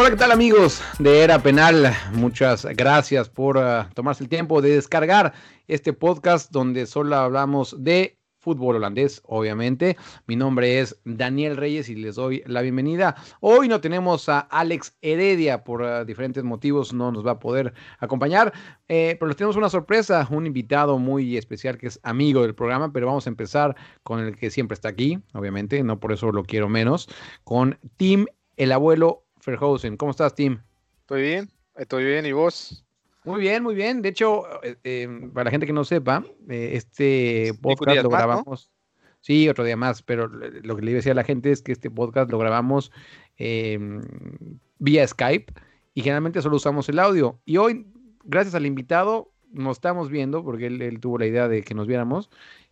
Hola, ¿qué tal amigos de Era Penal? Muchas gracias por ah, tomarse el tiempo de descargar este podcast donde solo hablamos de fútbol holandés, obviamente. Mi nombre es Daniel Reyes y les doy la bienvenida. Hoy no tenemos a Alex Heredia por ah, diferentes motivos, no nos va a poder acompañar, eh, pero tenemos una sorpresa, un invitado muy especial que es amigo del programa, pero vamos a empezar con el que siempre está aquí, obviamente, no por eso lo quiero menos, con Tim, el abuelo Verhausen. ¿Cómo estás, Tim? Estoy bien, estoy bien, ¿y vos? Muy bien, muy bien. De hecho, eh, eh, para la gente que no sepa, eh, este Cinco podcast lo más, ¿no? grabamos. Sí, otro día más, pero lo que le iba a decir a la gente es que este podcast lo grabamos em, vía Skype y generalmente solo usamos el audio. Y hoy, gracias al invitado, nos estamos viendo porque él, él tuvo la idea de que nos viéramos.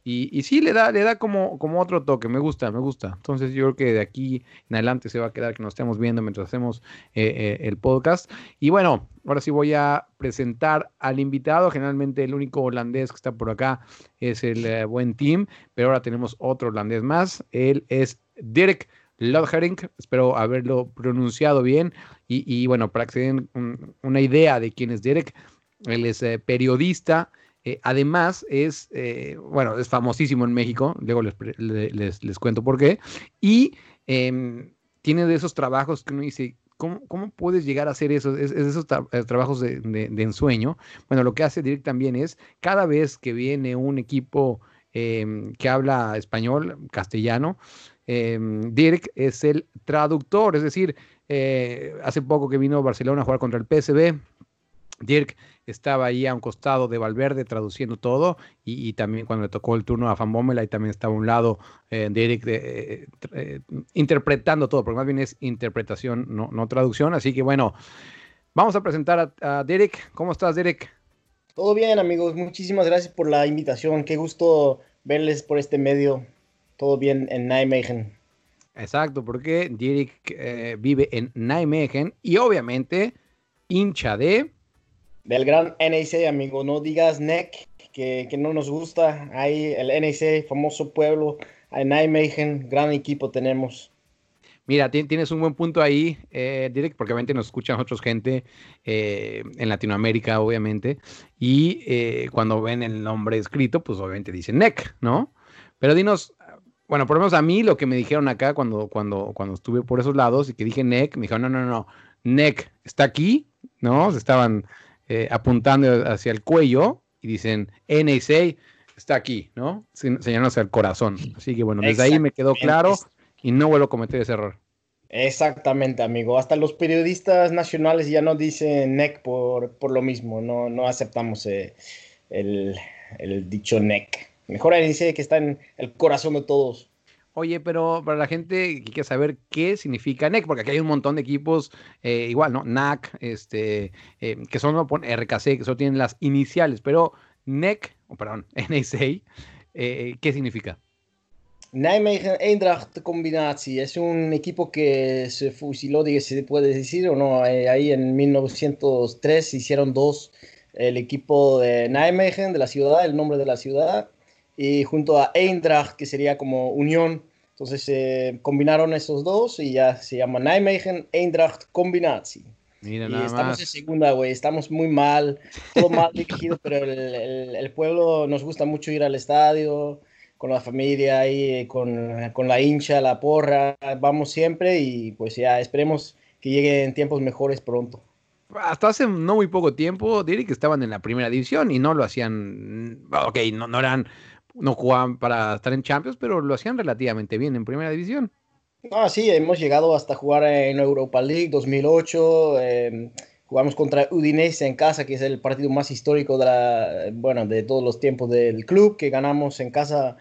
Y, sí, le da, le da como, como otro toque, me gusta, me gusta. Entonces yo creo que de aquí en adelante se va a quedar que nos estemos viendo mientras hacemos eh, eh, el podcast. Y bueno, ahora sí voy a presentar al invitado. Generalmente el único holandés que está por acá es el eh, buen team, pero ahora tenemos otro holandés más. Él es Dirk Lodgering, espero haberlo pronunciado bien. Y, bueno, para que se den un- una idea de quién es Dirk, él es periodista. Eh, además, es, eh, bueno, es famosísimo en México, luego les, les, les cuento por qué. Y em, tiene de esos trabajos que uno dice, ¿cómo, cómo puedes llegar a hacer eso? Es, es esos eh, trabajos de, de- de ensueño. Bueno, lo que hace Dirk también es, cada vez que viene un equipo em, que habla español, castellano, em, Dirk es el traductor, es decir, hace poco que vino Barcelona a jugar contra el PSV, Dirk estaba ahí a un costado de Valverde traduciendo todo y, y también cuando le tocó el turno a Van Bommel ahí también estaba a un lado eh, de, eh, eh, interpretando todo, porque más bien es interpretación, no, no traducción. Así que bueno, vamos a presentar a, a Derek. ¿Cómo estás, Derek? Todo bien, amigos. Muchísimas gracias por la invitación. Qué gusto verles por este medio. Todo bien en Nijmegen. Exacto, porque Dirk eh, vive en Nijmegen y obviamente hincha de... Del gran NEC, amigo. No digas NEC, que, que no nos gusta. Ahí el NEC, famoso pueblo. En Nijmegen, gran equipo tenemos. Mira, ti- tienes un buen punto ahí, eh, Dirk, porque obviamente nos escuchan otros gente eh, en Latinoamérica, obviamente, y eh, cuando ven el nombre escrito, pues obviamente dicen NEC, ¿no? Pero dinos, bueno, por lo menos a mí lo que me dijeron acá cuando, cuando, cuando estuve por esos lados y que dije NEC, me dijeron, no, no, no, NEC está aquí, ¿no? Estaban eh, apuntando hacia el cuello y dicen NSA está aquí, ¿no? Se- Señalando hacia el corazón. Así que bueno, desde ahí me quedó claro y no vuelvo a cometer ese error. Exactamente, amigo. Hasta los periodistas nacionales ya no dicen NEC por, por lo mismo. No, no aceptamos eh, el, el dicho NEC. Mejor NEC que está en el corazón de todos. Oye, pero para la gente que quiere saber qué significa NEC, porque aquí hay un montón de equipos eh, igual, ¿no? NAC, este, eh, que son RKC, que solo tienen las iniciales, pero NEC, perdón, NSA, eh, ¿qué significa? Nijmegen Eindracht combinatie es un equipo que se fusiló, se puede decir o no, eh, ahí en 1903 se hicieron dos, el equipo de Nijmegen, de la ciudad, el nombre de la ciudad, y junto a Eindracht, que sería como unión, entonces se combinaron esos dos y ya se llama Nijmegen Eindracht Combinatie. Mira, Y nada estamos en más. segunda, güey. Estamos muy mal, todo mal dirigido, pero el, el- el pueblo nos gusta mucho ir al estadio, con la familia ahí, con, con la hincha, la porra. Vamos siempre y pues ya esperemos que lleguen tiempos mejores pronto. Hasta hace no muy poco tiempo, diré que estaban en la primera división y no lo hacían, ok, no, no eran, no jugaban para estar en Champions, pero lo hacían relativamente bien en primera división. Ah, sí, hemos llegado hasta jugar en Europa League 2008. eh, jugamos contra Udinese en casa, que es el partido más histórico de, la, bueno, de todos los tiempos del club, que ganamos en casa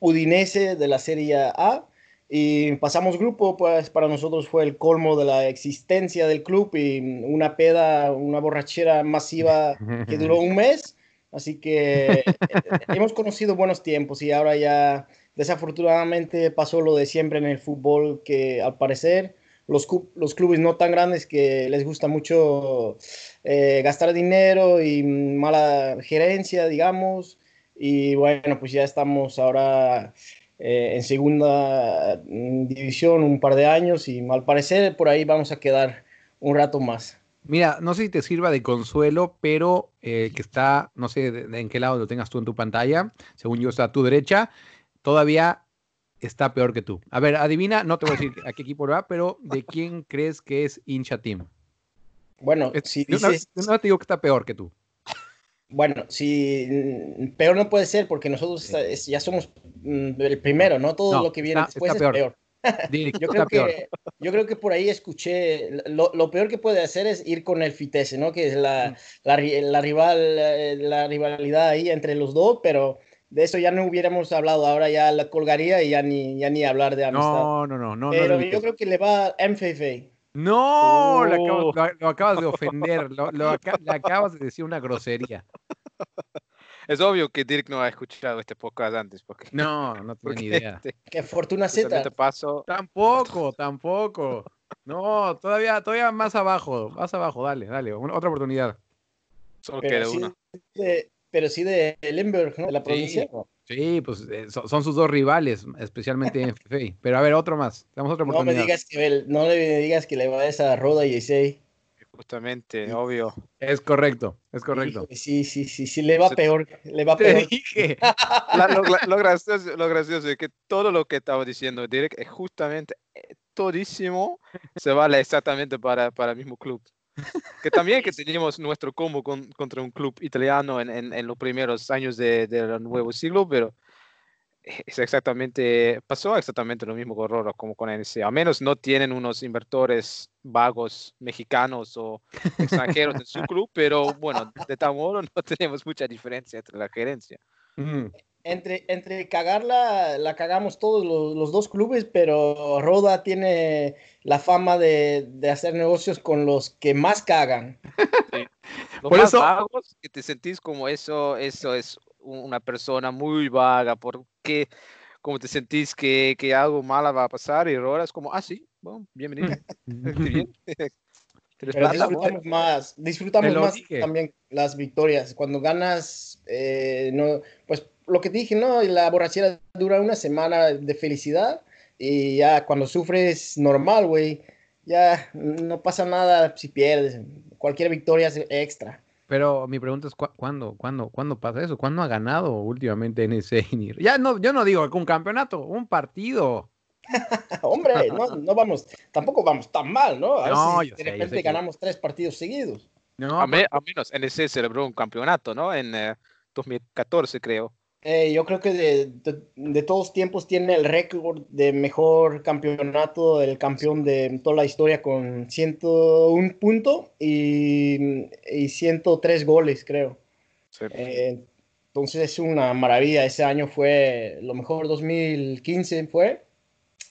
Udinese de la Serie A. Y pasamos grupo, pues para nosotros fue el colmo de la existencia del club y una peda, una borrachera masiva que duró un mes. Así que hemos conocido buenos tiempos y ahora ya desafortunadamente pasó lo de siempre en el fútbol, que al parecer los, los clubes no tan grandes que les gusta mucho eh, gastar dinero y mala gerencia, digamos. Y bueno, pues ya estamos ahora eh, en segunda mm, división un par de años y al parecer por ahí vamos a quedar un rato más. Mira, no sé si te sirva de consuelo, pero eh, que está, no sé de- de en qué lado lo tengas tú en tu pantalla, según yo está a tu derecha, todavía está peor que tú. A ver, adivina, no te voy a decir a qué equipo va, pero ¿de quién crees que es hincha team? Bueno, Es- si no, dices, no te digo que está peor que tú. bueno, si mm, peor no puede ser porque nosotros es- ya somos mm, el primero, ¿no? Todo No, lo que viene está- después está es peor. peor. Yo creo, que, yo creo que por ahí escuché, lo, lo peor que puede hacer es ir con el Fitese, ¿no? Que es Mm. la, la, ri- la rival, eh, la rivalidad ahí entre los dos, pero de eso ya no hubiéramos hablado, ahora ya la colgaría y ya ni, ya ni hablar de amistad. No, no, no, no. no pero lo yo creo que le va a MFF. No, lo, acabas, Oh. lo- lo acabas de ofender, lo, le acabas de decir una grosería. Es obvio que Dirk no ha escuchado este podcast antes, porque, No, no tiene ni idea. te- Que Fortuna Z. paso. Tampoco, tampoco. No, todavía, todavía más abajo, más abajo, dale, dale, una- otra oportunidad. Solo Pero queda sí, uno. de, pero sí de Limburg, ¿no? De la Sí. provincia. Sí, pues eh, so- son sus dos rivales, especialmente en FFA. Pero a ver, otro más, damos otra No me oportunidad. digas que el- no le digas que le va a esa Roda y ese. Justamente, Sí. obvio. Es correcto, es correcto. Sí, sí, sí, sí, le va peor, le va Te peor. dije. La- lo, gra- lo gracioso, lo gracioso es que todo lo que estaba diciendo Dirk es justamente eh, todísimo se vale exactamente para, para el mismo club. Que también que teníamos nuestro combo con- contra un club italiano en, en- en los primeros años de- del nuevo siglo, pero es exactamente, pasó exactamente lo mismo con Rora como con NC. A menos no tienen unos inversores vagos mexicanos o extranjeros en su club, pero bueno, de tal modo no tenemos mucha diferencia entre la gerencia. Mm, Entre, entre cagarla, la cagamos todos los, los dos clubes, pero Roda tiene la fama de, de hacer negocios con los que más cagan. Los Por más eso- vagos que te sentís como eso, eso es una persona muy vaga, porque como te sentís que, que algo malo va a pasar y ahora es como, ah, sí, bueno, bienvenido, qué bien. ¿Tienes Pero disfrutamos más, disfrutamos más dije. también las victorias. Cuando ganas, eh, no, pues lo que dije, ¿no? La borrachera dura una semana de felicidad y ya cuando sufres normal, güey, ya no pasa nada si pierdes. Cualquier victoria es extra. Pero mi pregunta es, ¿cu- ¿cuándo, cuándo, ¿cuándo pasa eso? ¿Cuándo ha ganado últimamente NC? Ya no, yo no digo un campeonato, un partido. Hombre, no, no vamos, tampoco vamos tan mal, ¿no? A ver No, si yo de sé, yo repente que- ganamos tres partidos seguidos. No, a, me- a menos NC celebró un campeonato, ¿no? En eh, 2014, creo. Eh, yo creo que de, de- de todos tiempos tiene el récord de mejor campeonato, el campeón de toda la historia con 101 puntos y, y 103 goles, creo. Sí. Eh, entonces es una maravilla. Ese año fue lo mejor, 2015 fue,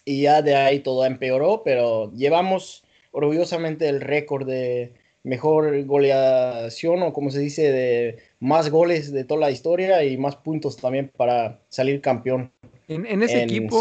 y ya de ahí todo empeoró, pero llevamos orgullosamente el récord de mejor goleación o como se dice, de más goles de toda la historia y más puntos también para salir campeón. en, en ese en equipo,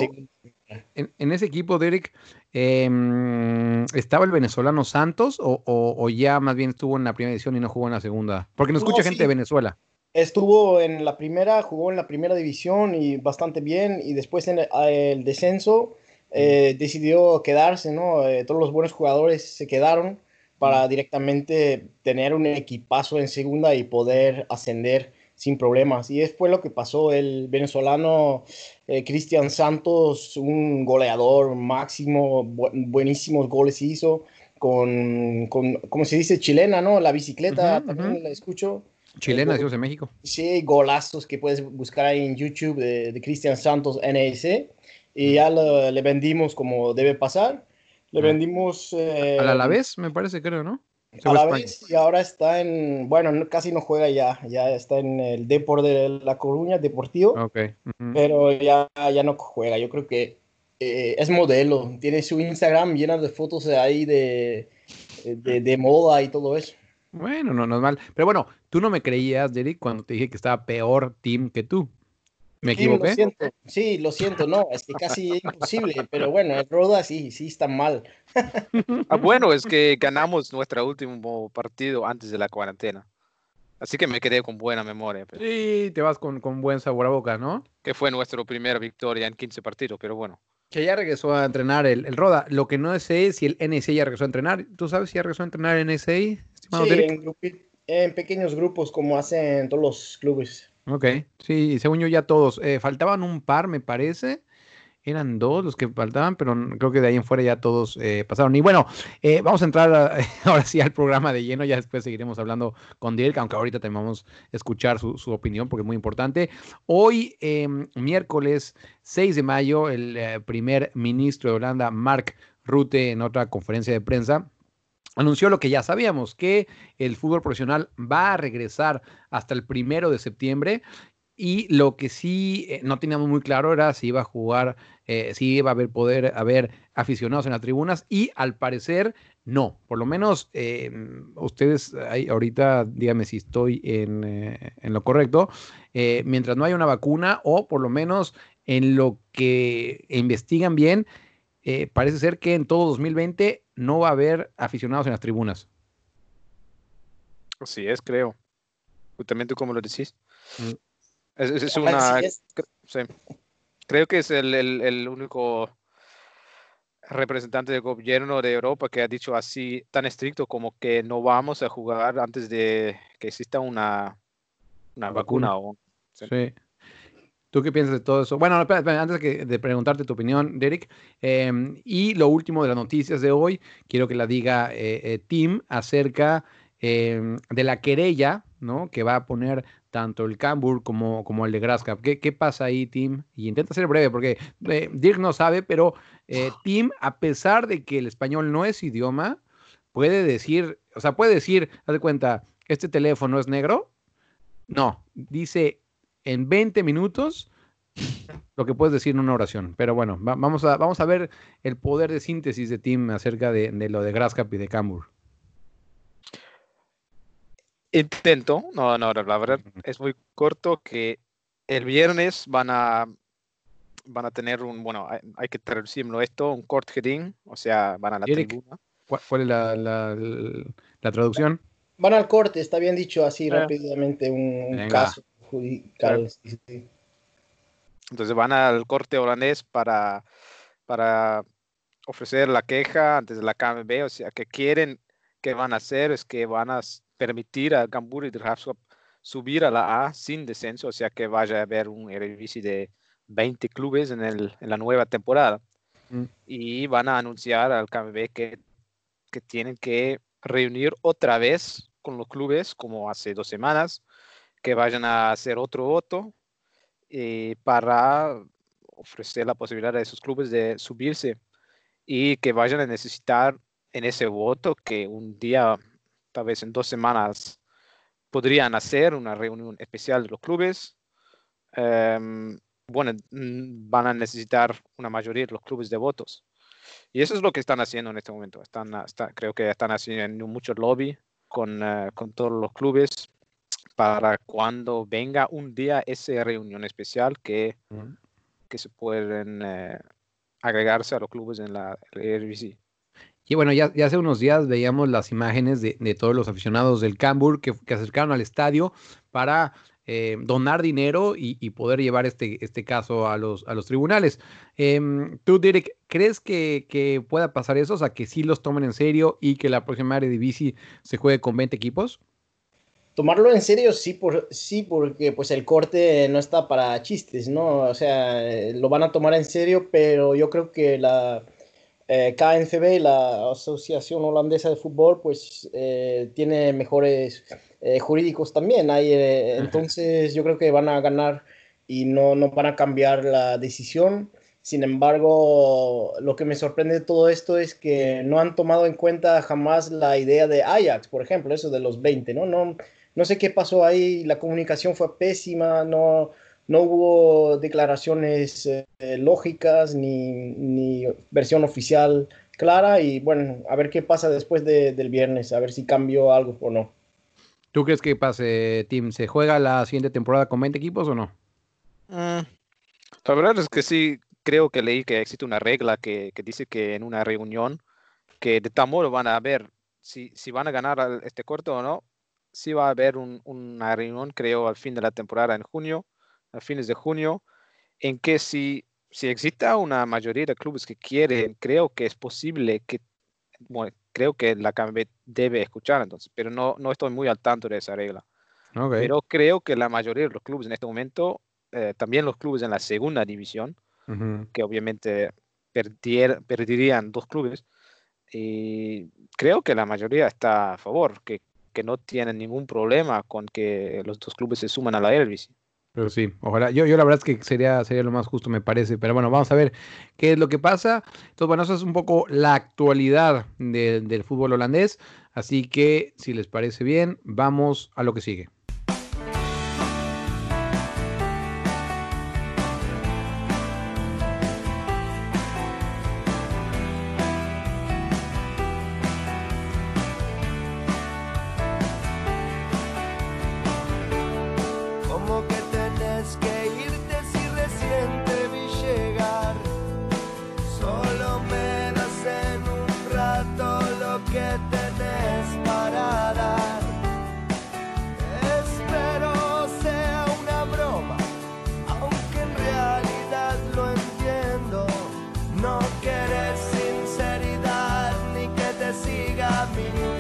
en, en ese equipo, Derek, em, ¿estaba el venezolano Santos o, o- o ya más bien estuvo en la primera edición y no jugó en la segunda? Porque nos No, escucha sí. gente de Venezuela. Estuvo en la primera, jugó en la primera división y bastante bien, y después en el, el descenso eh, decidió quedarse, ¿no? Eh, todos los buenos jugadores se quedaron para directamente tener un equipazo en segunda y poder ascender sin problemas. Y es fue lo que pasó. El venezolano eh, Cristian Santos, un goleador máximo, bu- buenísimos goles hizo, con, con, como se dice, chilena, ¿no? La bicicleta Ujú, también ujú. la escucho. Chilena, decimos en México. Sí, golazos que puedes buscar ahí en YouTube de, de Cristian Santos NS. Y ya lo- le vendimos como debe pasar. Le vendimos. eh, Al Alavés, me parece, creo, ¿no? A la vez y ahora está en, bueno, no- casi no juega ya, ya está en el Depor de La Coruña, Deportivo, Ok. ujú. pero ya, ya no juega. Yo creo que eh, es modelo, tiene su Instagram llena de fotos ahí de, de, de moda y todo eso. Bueno, no, no es mal. Pero bueno, tú no me creías, Derek, cuando te dije que estaba peor Team que tú. ¿Me Sí, lo equivoqué? siento, sí, lo siento, no, es que casi es imposible, pero bueno, el Roda sí, sí está mal. Ah, bueno, es que ganamos nuestro último partido antes de la cuarentena. Así que me quedé con buena memoria. pero- Sí, te vas con, con buen sabor a boca, ¿no? Que fue nuestra primera victoria en 15 partidos, pero bueno. Que ya regresó a entrenar el, el Roda. Lo que no sé es si el NSA ya regresó a entrenar. ¿Tú sabes si ya regresó a entrenar el NSA, estimado Sí, Derek? en, en pequeños grupos como hacen todos los clubes. Ok, sí, según yo ya todos. Eh, faltaban un par, me parece. Eran dos los que faltaban, pero creo que de ahí en fuera ya todos eh, pasaron. Y bueno, eh, vamos a entrar ahora sí al programa de lleno. Ya después seguiremos hablando con Dirk, aunque ahorita también vamos a escuchar su, su opinión porque es muy importante. Hoy, eh, miércoles 6 de mayo, el eh, primer ministro de Holanda, Mark Rutte, en otra conferencia de prensa, anunció lo que ya sabíamos, que el fútbol profesional va a regresar hasta el primero de septiembre. Y lo que sí eh, no teníamos muy claro era si iba a jugar, eh, si iba a haber poder haber aficionados en las tribunas y al parecer no. Por lo menos eh, ustedes ahí ahorita díganme si estoy en, eh, en lo correcto. mientras no haya una vacuna o por lo menos en lo que investigan bien, eh, parece ser que en todo 2020 no va a haber aficionados en las tribunas. Así es, creo. Justamente como lo decís. Mm. Es, es- es Así una, es. sí. Creo que es el, el- el único representante del gobierno de Europa que ha dicho así tan estricto como que no vamos a jugar antes de que exista una, una Vacuna. vacuna. o- Sí. Sí. ¿Tú qué piensas de todo eso? Bueno, antes de preguntarte tu opinión, Derek, em, y lo último de las noticias de hoy, quiero que la diga eh, eh, Tim acerca em, de la querella, ¿no? Que va a poner tanto el Cambur como, como el de Grasscap. ¿Qué, qué pasa ahí, Tim? Y intenta ser breve, porque eh, Dirk no sabe, pero eh, Tim, a pesar de que el español no es idioma, puede decir, o sea, puede decir, haz de cuenta, este teléfono es negro. No, dice en 20 minutos lo que puedes decir en una oración. Pero bueno, va- vamos, a, vamos a ver el poder de síntesis de Tim acerca de, de lo de Grasscap y de Cambur. Intento, no, no, la verdad es muy corto que el viernes van a van a tener un, bueno, hay, hay que traducirlo esto, un court hearing, o sea, van a la Eric. tribuna. ¿Cuál, cuál es la, la- la traducción? Van al corte, está bien dicho así Ah. rápidamente, un, caso judicial. sí, sí. Entonces van al corte holandés para, para ofrecer la queja antes de la KNVB, o sea, que quieren, que van a hacer es que van a permitir a Gambur y de Graafschap subir a la A sin descenso, o sea, que vaya a haber un Eredivisie de 20 clubes en, el, en la nueva temporada. Mm. Y van a anunciar al KNVB que, que tienen que reunir otra vez con los clubes, como hace dos semanas, que vayan a hacer otro voto eh, para ofrecer la posibilidad a esos clubes de subirse y que vayan a necesitar en ese voto que un día, tal vez en dos semanas, podrían hacer una reunión especial de los clubes. Em, bueno, van a necesitar una mayoría de los clubes de votos. Y eso es lo que están haciendo en este momento. Están, ah, creo que están haciendo mucho lobby con, eh, con todos los clubes para cuando venga un día esa reunión especial que, que se pueden eh, agregarse a los clubes en la Eredivisie. Y bueno, ya, ya hace unos días veíamos las imágenes de, de todos los aficionados del Cambur que, que acercaron al estadio para eh, donar dinero y, y poder llevar este, este caso a los, a los tribunales. Em, Tú, Derek, ¿crees que, que pueda pasar eso? O sea, que sí los tomen en serio y que la próxima Eredivisie se juegue con 20 equipos. Tomarlo en serio, sí, por, sí, porque pues el corte no está para chistes, ¿no? O sea, lo van a tomar en serio, pero yo creo que la eh, KNVB, la Asociación Holandesa de Fútbol, pues eh, tiene mejores eh, jurídicos también. Hay, eh, entonces yo creo que van a ganar y no, no van a cambiar la decisión. Sin embargo, lo que me sorprende de todo esto es que no han tomado en cuenta jamás la idea de Ajax, por ejemplo, eso de los 20, ¿no? No, no sé qué pasó ahí, la comunicación fue pésima, no, no hubo declaraciones eh, lógicas ni, ni versión oficial clara y bueno, a ver qué pasa después de- del viernes, a ver si cambió algo o no. ¿Tú crees que pase, Tim? ¿Se juega la siguiente temporada con 20 equipos o no? Mm, La verdad es que sí, creo que leí que existe una regla que, que dice que en una reunión, que de tal modo van a ver si, si van a ganar este corto o no, sí va a haber un- una reunión, creo, al fin de la temporada en junio, a fines de junio, en que si, si exista una mayoría de clubes que quieren, creo que es posible que, bueno, creo que la KNB debe escuchar entonces, pero no, no estoy muy al tanto de esa regla. Ok. Pero creo que la mayoría de los clubes en este momento, eh, también los clubes en la segunda división, Ujú. que obviamente perdier- perderían dos clubes, y creo que la mayoría está a favor, que, que no tienen ningún problema con que los dos clubes se suman a la Eredivisie. Pero sí, ojalá. Yo, yo la verdad es que sería, sería lo más justo, me parece. Pero bueno, vamos a ver qué es lo que pasa. Entonces, bueno, eso es un poco la actualidad de- del fútbol holandés. Así que, si les parece bien, vamos a lo que sigue. Te siga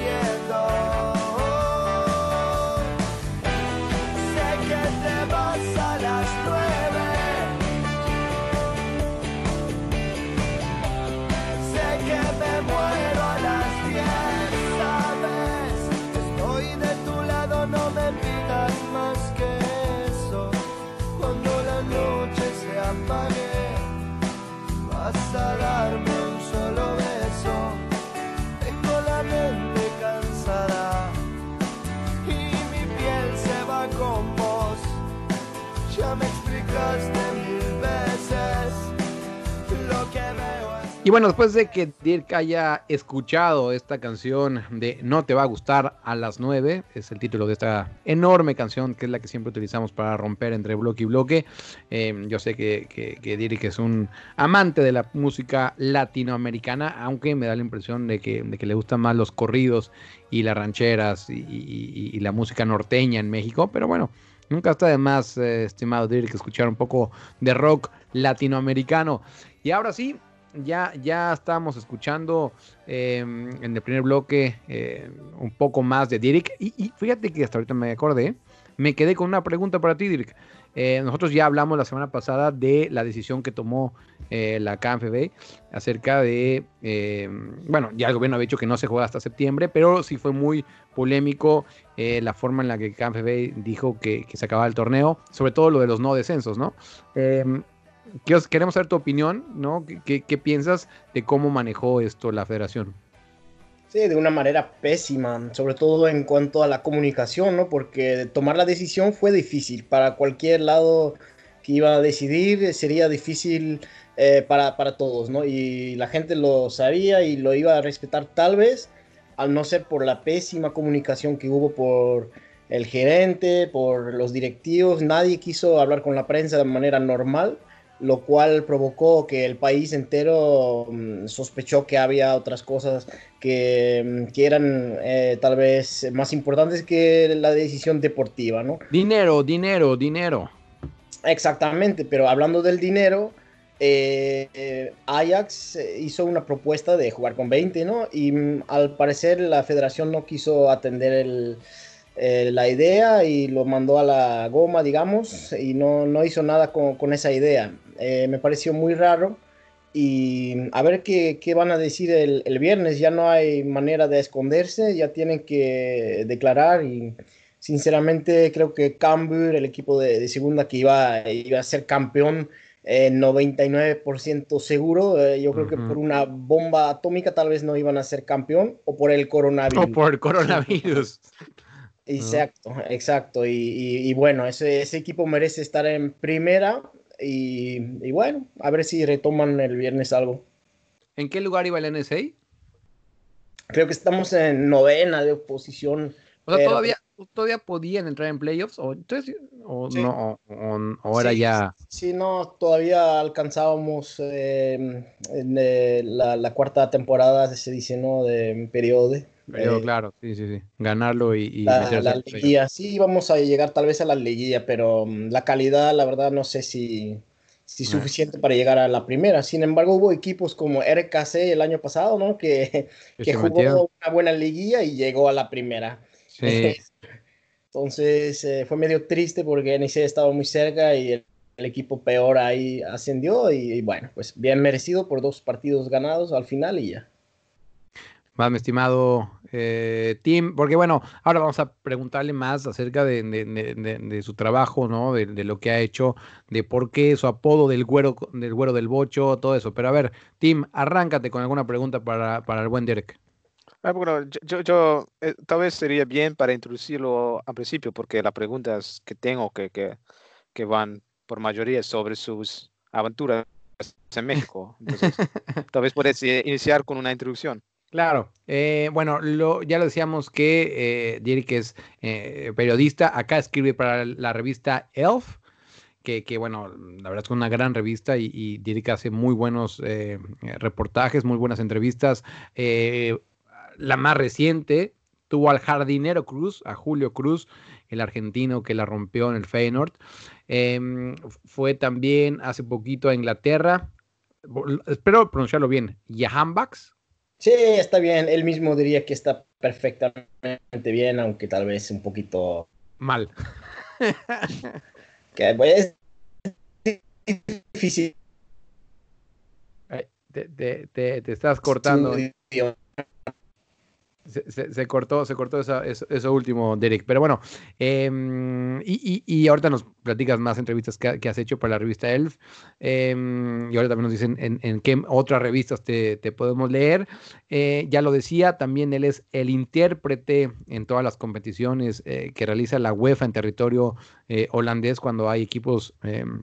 Y bueno, después de que Dirk haya escuchado esta canción de No te va a gustar a las 9, es el título de esta enorme canción que es la que siempre utilizamos para romper entre bloque y bloque. Eh, yo sé que, que, que Dirk es un amante de la música latinoamericana, aunque me da la impresión de que, de que le gustan más los corridos y las rancheras y, y- y la música norteña en México, pero bueno. Nunca está de más, eh, estimado Dirk, escuchar un poco de rock latinoamericano. Y ahora sí, ya, ya estamos escuchando eh, en el primer bloque eh, un poco más de Dirk. Y, y fíjate que hasta ahorita me acordé, me quedé con una pregunta para ti, Dirk. Eh, nosotros ya hablamos la semana pasada de la decisión que tomó eh, la KNFB acerca de, eh, bueno, ya el gobierno había dicho que no se juega hasta septiembre, pero sí fue muy polémico eh, la forma en la que KNFB dijo que, se acababa el torneo, sobre todo lo de los no descensos, ¿no? Quiero- queremos saber tu opinión, ¿no? ¿Qué, qué, qué piensas de cómo manejó esto la federación? Sí, de una manera pésima, sobre todo en cuanto a la comunicación, ¿no? Porque tomar la decisión fue difícil. Para cualquier lado que iba a decidir eh, sería difícil eh, para, para todos, ¿no? Y la gente lo sabía y lo iba a respetar tal vez, al no ser por la pésima comunicación que hubo por el gerente, por los directivos. Nadie quiso hablar con la prensa de manera normal lo cual provocó que el país entero mm, sospechó que había otras cosas que, mm, que eran eh, tal vez más importantes que la decisión deportiva, ¿no? Dinero, dinero, dinero. Exactamente, pero hablando del dinero, eh, eh, Ajax eh, hizo una propuesta de jugar con 20, ¿no? Y mm, al parecer la federación no quiso atender el, eh, la idea y lo mandó a la goma, digamos, y no, no hizo nada con, con esa idea. Eh, me pareció muy raro y a ver qué, qué van a decir el, el viernes. Ya no hay manera de esconderse, ya tienen que declarar y sinceramente creo que Cambuur, el equipo de, de segunda que iba, iba a ser campeón eh, 99% seguro. Eh, yo creo que por una bomba atómica tal vez no iban a ser campeón o por el coronavirus. O por el coronavirus. Exacto, exacto. Y, y- y bueno, ese, ese equipo merece estar en primera y, y bueno, a ver si retoman el viernes algo. ¿En qué lugar iba el NSA? Creo que estamos en novena de oposición. O sea, Pero- todavía, todavía podían entrar en playoffs o, entonces, o Sí. no, Sí, ya. Sí, no, todavía alcanzábamos eh, en, eh, la, la cuarta temporada, se dice, ¿no? De periodo. Pero eh, claro, sí, sí, sí. Ganarlo y, y la, la liguilla. Sí, vamos a llegar tal vez a la liguilla, pero mm, la calidad, la verdad, no sé si, si Ah. suficiente para llegar a la primera. Sin embargo, hubo equipos como RKC el año pasado, ¿no? Que, Que que jugó metieron. una buena liguilla y llegó a la primera. Sí. Entonces eh, fue medio triste porque NC estaba muy cerca y el, el equipo peor ahí ascendió y, y bueno, pues bien merecido por dos partidos ganados al final y ya. Más mi estimado eh, Tim, porque bueno, ahora vamos a preguntarle más acerca de, de- de- de- su trabajo, ¿no? De, lo que ha hecho, de por qué su apodo del güero, del güero del bocho, todo eso. Pero a ver, Tim, arráncate con alguna pregunta para, para el buen Derek. Ah, bueno, yo, yo, yo, eh, tal vez sería bien para introducirlo al principio, porque las preguntas que tengo que, que, que van por mayoría sobre sus aventuras en México. Entonces, tal vez puedes eh, iniciar con una introducción. Claro, eh, bueno, lo, ya lo decíamos que eh, es eh, periodista, acá escribe para la revista Elf, que, bueno, la verdad es que una gran revista y, y hace muy buenos eh, reportajes, muy buenas entrevistas. Eh, la más reciente tuvo al jardinero Cruz, a Julio Cruz, el argentino que la rompió en el Feyenoord. Eh, fue también hace poquito a Inglaterra, espero pronunciarlo bien, Jahanbachs. Sí, está bien, él mismo diría que está perfectamente bien, aunque tal vez un poquito... Mal. Que, pues, es difícil. Te, te- te- te estás cortando. Se, cortó, se cortó esa- eso, último, Derek. Pero bueno, em, y, y- y ahorita nos platicas más entrevistas que, que has hecho para la revista Elf. em, y ahora también nos dicen en, en qué otras revistas te, te podemos leer. Eh, ya lo decía, también él es el intérprete en todas las competiciones eh, que realiza la UEFA en territorio eh, holandés cuando hay equipos em,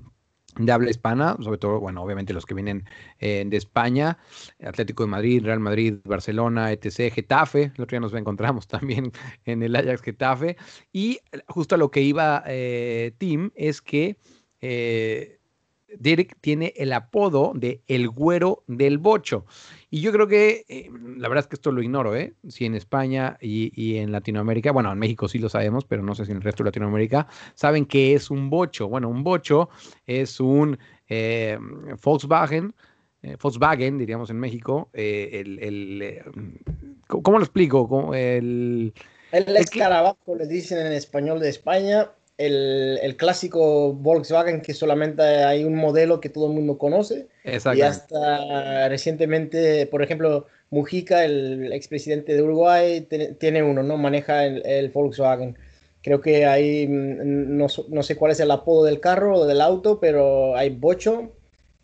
de habla hispana, sobre todo, bueno, obviamente los que vienen eh, de España, Atlético de Madrid, Real Madrid, Barcelona, etc., Getafe, el otro día nos encontramos también en el Ajax Getafe, y justo a lo que iba eh, Tim es que eh, Derek tiene el apodo de El Güero del Bocho. Y yo creo que, eh, la verdad es que esto lo ignoro, ¿eh? Si en España y, y en Latinoamérica, bueno, en México sí lo sabemos, pero no sé si en el resto de Latinoamérica, saben qué es un bocho. Bueno, un bocho es un eh, Volkswagen, eh, Volkswagen, diríamos en México, eh, el, el, ¿cómo cómo lo explico? Como El, El Es que- escarabajo, le dicen en español de España, el, el clásico Volkswagen que solamente hay un modelo que todo el mundo conoce. Y hasta recientemente, por ejemplo, Mujica, el expresidente de Uruguay, te- tiene uno, ¿no? Maneja el, el Volkswagen. Creo que hay, mm, no, no sé cuál es el apodo del carro o del auto, pero hay bocho,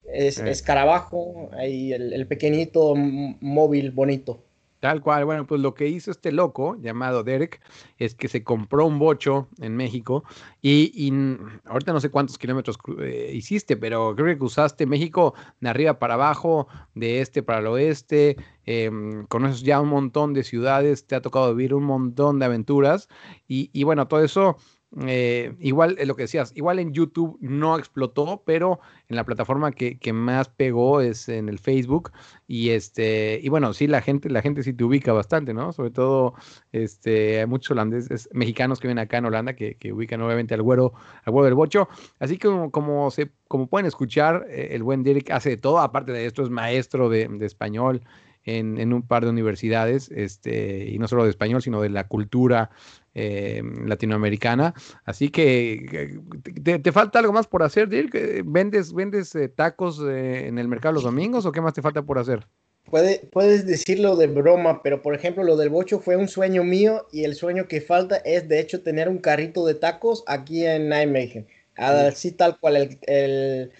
es, Eh. escarabajo, hay el, el pequeñito móvil bonito. Tal cual, bueno, pues lo que hizo este loco llamado Derek es que se compró un bocho en México y, y n- ahorita no sé cuántos kilómetros eh, hiciste, pero creo que cruzaste México de arriba para abajo, de este para el oeste, em, conoces ya un montón de ciudades, te ha tocado vivir un montón de aventuras y, y bueno, todo eso, eh, igual es lo que decías, igual en YouTube no explotó, pero en la plataforma que, que más pegó es en el Facebook y este, y bueno, sí, la gente, la gente sí te ubica bastante, ¿no? Sobre todo, este, hay muchos holandeses, mexicanos que viven acá en Holanda que, que ubican obviamente al güero, al güero del bocho. Así que como, como se, como pueden escuchar, eh, el buen Derek hace de todo, aparte de esto, es maestro de, de español en, en un par de universidades, este, y no solo de español, sino de la cultura eh, latinoamericana. Así que, ¿te, te falta algo más por hacer, Dirk? Eh, ¿Vendes, vendes eh, tacos eh, en el mercado los domingos o qué más te falta por hacer? Puede, puedes decirlo de broma, pero por ejemplo lo del bocho fue un sueño mío y el sueño que falta es de hecho tener un carrito de tacos aquí en Nijmegen. Así tal cual el, el,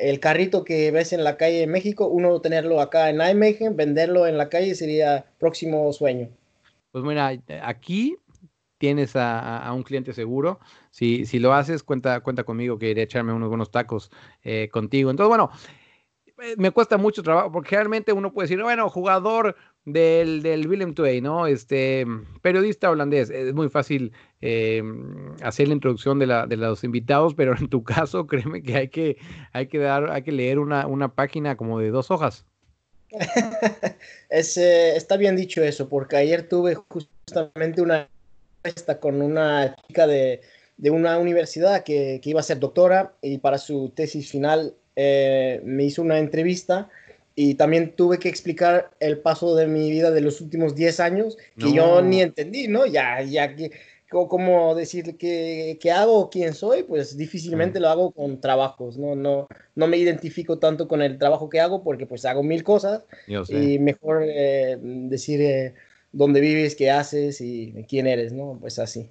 el carrito que ves en la calle en México, uno tenerlo acá en Nijmegen, venderlo en la calle sería próximo sueño. Pues mira, aquí tienes a, a- a un cliente seguro. Si, si lo haces, cuenta, cuenta conmigo que iré a echarme unos buenos tacos eh, contigo. Entonces, bueno, eh, me cuesta mucho trabajo, porque realmente uno puede decir, bueno, jugador del, del Willem II, ¿no? Este, periodista holandés. Es muy fácil eh, hacer la introducción de, la, de los invitados, pero en tu caso, créeme que hay que, hay que, dar, hay que leer una, una página como de dos hojas. Es, eh, está bien dicho eso, porque ayer tuve justamente una entrevista con una chica de, de una universidad que, que iba a ser doctora y para su tesis final eh, me hizo una entrevista y también tuve que explicar el paso de mi vida de los últimos 10 años que yo ni entendí, ¿no? Ya, ya que, co- ¿cómo decir qué, qué hago quién soy? Pues difícilmente lo hago con trabajos, ¿no? No, no me identifico tanto con el trabajo que hago porque pues hago mil cosas y mejor eh, decir eh, dónde vives, qué haces y quién eres, ¿no? Pues así.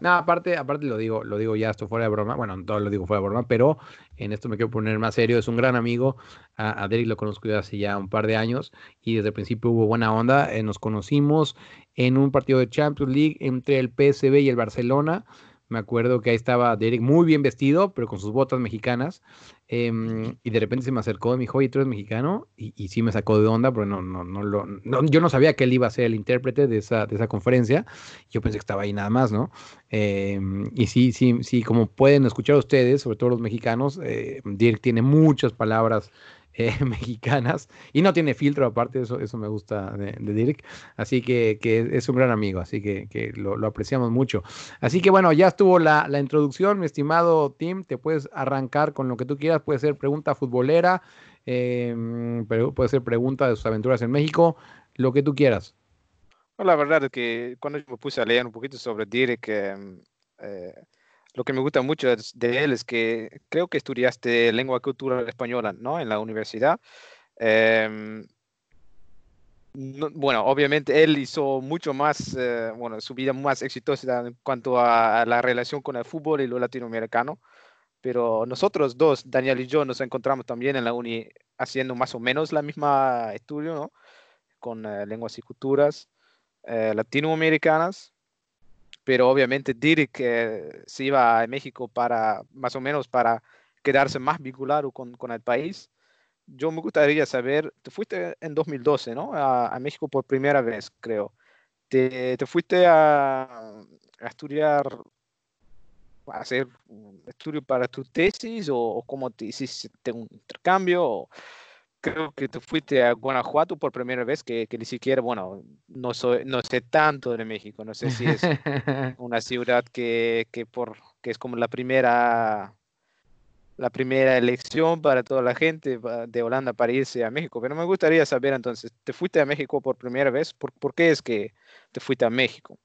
No, aparte, aparte lo digo, lo digo ya esto fuera de broma, bueno, todo lo digo fuera de broma, pero en esto me quiero poner más serio, es un gran amigo, a, a Derek lo conozco desde hace ya un par de años y desde el principio hubo buena onda, eh, nos conocimos en un partido de Champions League entre el PSV y el Barcelona, me acuerdo que ahí estaba Derek muy bien vestido, pero con sus botas mexicanas, em, y de repente se me acercó y me dijo, oye, ¿tú eres mexicano? Y, y sí me sacó de onda, porque no, no, no, lo, no- yo no sabía que él iba a ser el intérprete de esa, de esa conferencia, yo pensé que estaba ahí nada más, ¿no? Eh, y sí, sí, sí, como pueden escuchar ustedes, sobre todo los mexicanos, eh, Dirk tiene muchas palabras eh, mexicanas y no tiene filtro aparte, eso, eso me gusta de, de Dirk, así que, que es un gran amigo, así que, que lo, apreciamos mucho. Así que bueno, ya estuvo la, la introducción, mi estimado Tim, te puedes arrancar con lo que tú quieras, puede ser pregunta futbolera, eh, pero puede ser pregunta de sus aventuras en México, lo que tú quieras. La verdad es que cuando yo me puse a leer un poquito sobre Dirk, em, eh, lo que me gusta mucho de él es que creo que estudiaste lengua y cultura española, ¿no? En la universidad. Em, no- bueno, obviamente él hizo mucho más, eh, bueno, su vida más exitosa en cuanto a, a la relación con el fútbol y lo latinoamericano. Pero nosotros dos, Daniel y yo, nos encontramos también en la uni haciendo más o menos la misma estudio, ¿no? Con eh, lenguas y culturas eh, latinoamericanas, pero obviamente Dirk eh, se iba a México para, más o menos, para quedarse más vinculado con, con el país. Yo me gustaría saber, te fuiste en 2012, ¿no? A, a México por primera vez, creo. ¿Te, te fuiste a, a estudiar, a hacer un estudio para tu tesis o, o cómo te hiciste un intercambio? O, creo que te fuiste a Guanajuato por primera vez, que, que ni siquiera, bueno, no, soy, no sé tanto de México, no sé si es una ciudad que, que, por, que es como la primera, la primera elección para toda la gente de Holanda para irse a México, pero me gustaría saber entonces, ¿te fuiste a México por primera vez? ¿Por, por qué es que te fuiste a México?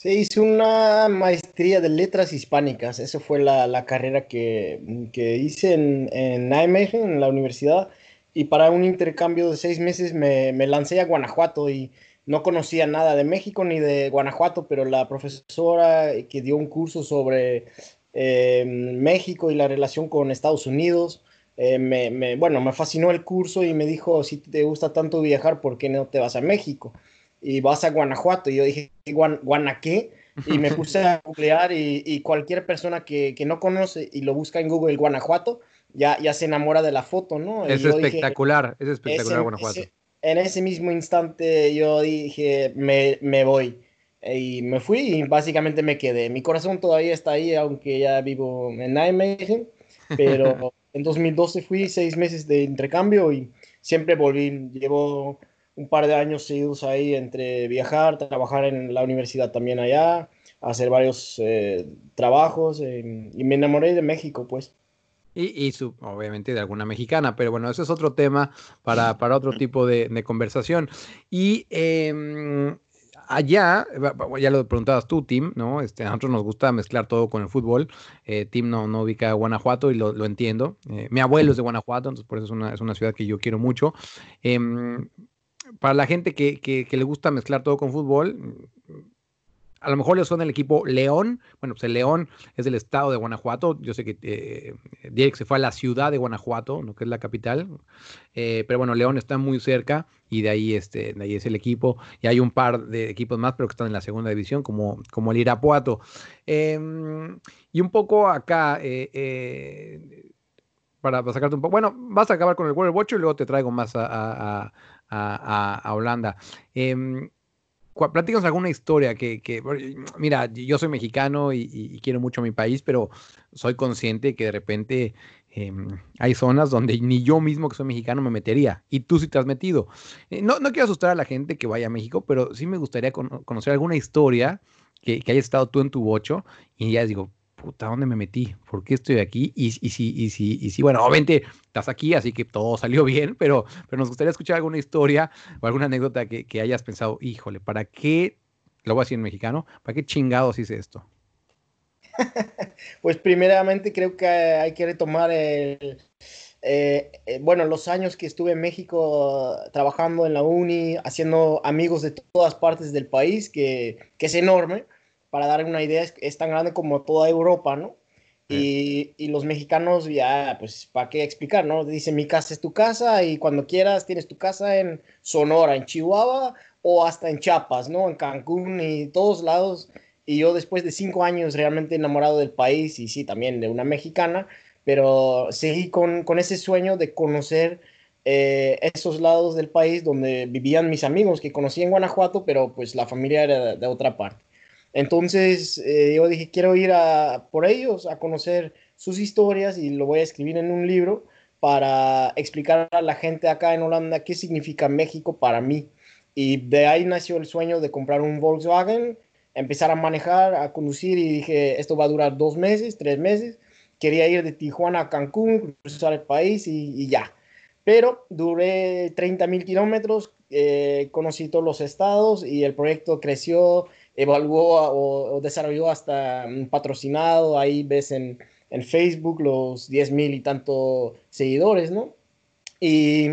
Sí, hice una maestría de letras hispánicas. Esa fue la, la carrera que, que hice en, en Nijmegen, en la universidad. Y para un intercambio de seis meses me, me lancé a Guanajuato y no conocía nada de México ni de Guanajuato, pero la profesora que dio un curso sobre eh, México y la relación con Estados Unidos, eh, me, me- bueno, me fascinó el curso y me dijo, si te gusta tanto viajar, ¿por qué no te vas a México? Y vas a Guanajuato. Y yo dije, ¿Guan, ¿Guana qué? Y me puse a googlear y, y cualquier persona que, que no conoce y lo busca en Google Guanajuato, ya, ya se enamora de la foto, ¿no? Es dije, espectacular, es espectacular ese- Guanajuato. ese- en ese mismo instante yo dije, me, me voy. Y me fui y básicamente me quedé. Mi corazón todavía está ahí, aunque ya vivo en Nijmegen. Pero en 2012 fui seis meses de intercambio y siempre volví. Llevo un par de años seguidos ahí entre viajar, trabajar en la universidad también allá, hacer varios eh, trabajos eh, y me enamoré de México, pues. Y, y su, obviamente de alguna mexicana, pero bueno, ese es otro tema para, para otro tipo de, conversación. Y em, allá, ya lo preguntabas tú, Tim, ¿no? Este, a nosotros nos gusta mezclar todo con el fútbol. Eh, Tim no, no ubica a Guanajuato y lo, lo entiendo. Eh, mi abuelo es de Guanajuato, entonces por eso es una, es una ciudad que yo quiero mucho. Em, para la gente que- que le gusta mezclar todo con fútbol, a lo mejor le suena el equipo León. Bueno, pues el León es del estado de Guanajuato. Yo sé que eh, se fue a la ciudad de Guanajuato, que es la capital. Eh, pero bueno, León está muy cerca y de ahí, este, de ahí es el equipo. Y hay un par de equipos más, pero que están en la segunda división, como, como el Irapuato. Em, y un poco acá, eh, eh, para, sacarte un poco. Bueno, vas a acabar con el World Watch y luego te traigo más a, a- a- Holanda. Platícanos alguna historia que, que- mira, yo soy mexicano y, quiero mucho mi país, pero soy consciente que de repente em, hay zonas donde ni yo mismo que soy mexicano me metería y tú sí te has metido. Eh, no, no quiero asustar a la gente que vaya a México, pero sí me gustaría cono- conocer alguna historia que, que hayas estado tú en tu bocho y ya digo, puta, ¿dónde me metí? ¿Por qué estoy aquí? Y, y si, y si, y si, bueno, obviamente estás aquí, así que todo salió bien, pero, pero nos gustaría escuchar alguna historia o alguna anécdota que, que hayas pensado, híjole, ¿para qué? Lo voy a decir en mexicano, ¿para qué chingados hice esto? Pues primeramente creo que hay que retomar el, eh, eh, bueno, los años que estuve en México trabajando en la uni, haciendo amigos de todas partes del país, que, que es enorme. Para dar una idea, es, es tan grande como toda Europa, ¿no? Y, y los mexicanos ya, pues, ¿para qué explicar, no? Dicen, mi casa es tu casa y cuando quieras tienes tu casa en Sonora, en Chihuahua o hasta en Chiapas, ¿no? En Cancún y todos lados. Y yo después de cinco años realmente enamorado del país y sí, también de una mexicana, pero seguí con, con ese sueño de conocer eh, esos lados del país donde vivían mis amigos que conocí en Guanajuato, pero pues la familia era de, de otra parte. Entonces eh, yo dije, quiero ir por ellos, a conocer sus historias y lo voy a escribir en un libro para explicar a la gente acá en Holanda qué significa México para mí. Y de ahí nació el sueño de comprar un Volkswagen, empezar a manejar, a conducir y dije, esto va a durar dos meses, tres meses. Quería ir de Tijuana a Cancún, cruzar el país y, y ya. Pero duré 30 mil kilómetros, eh, conocí todos los estados y el proyecto creció, evaluó o, o desarrolló hasta un patrocinado. Ahí ves en, en Facebook los 10 mil y tanto seguidores, ¿no? Y,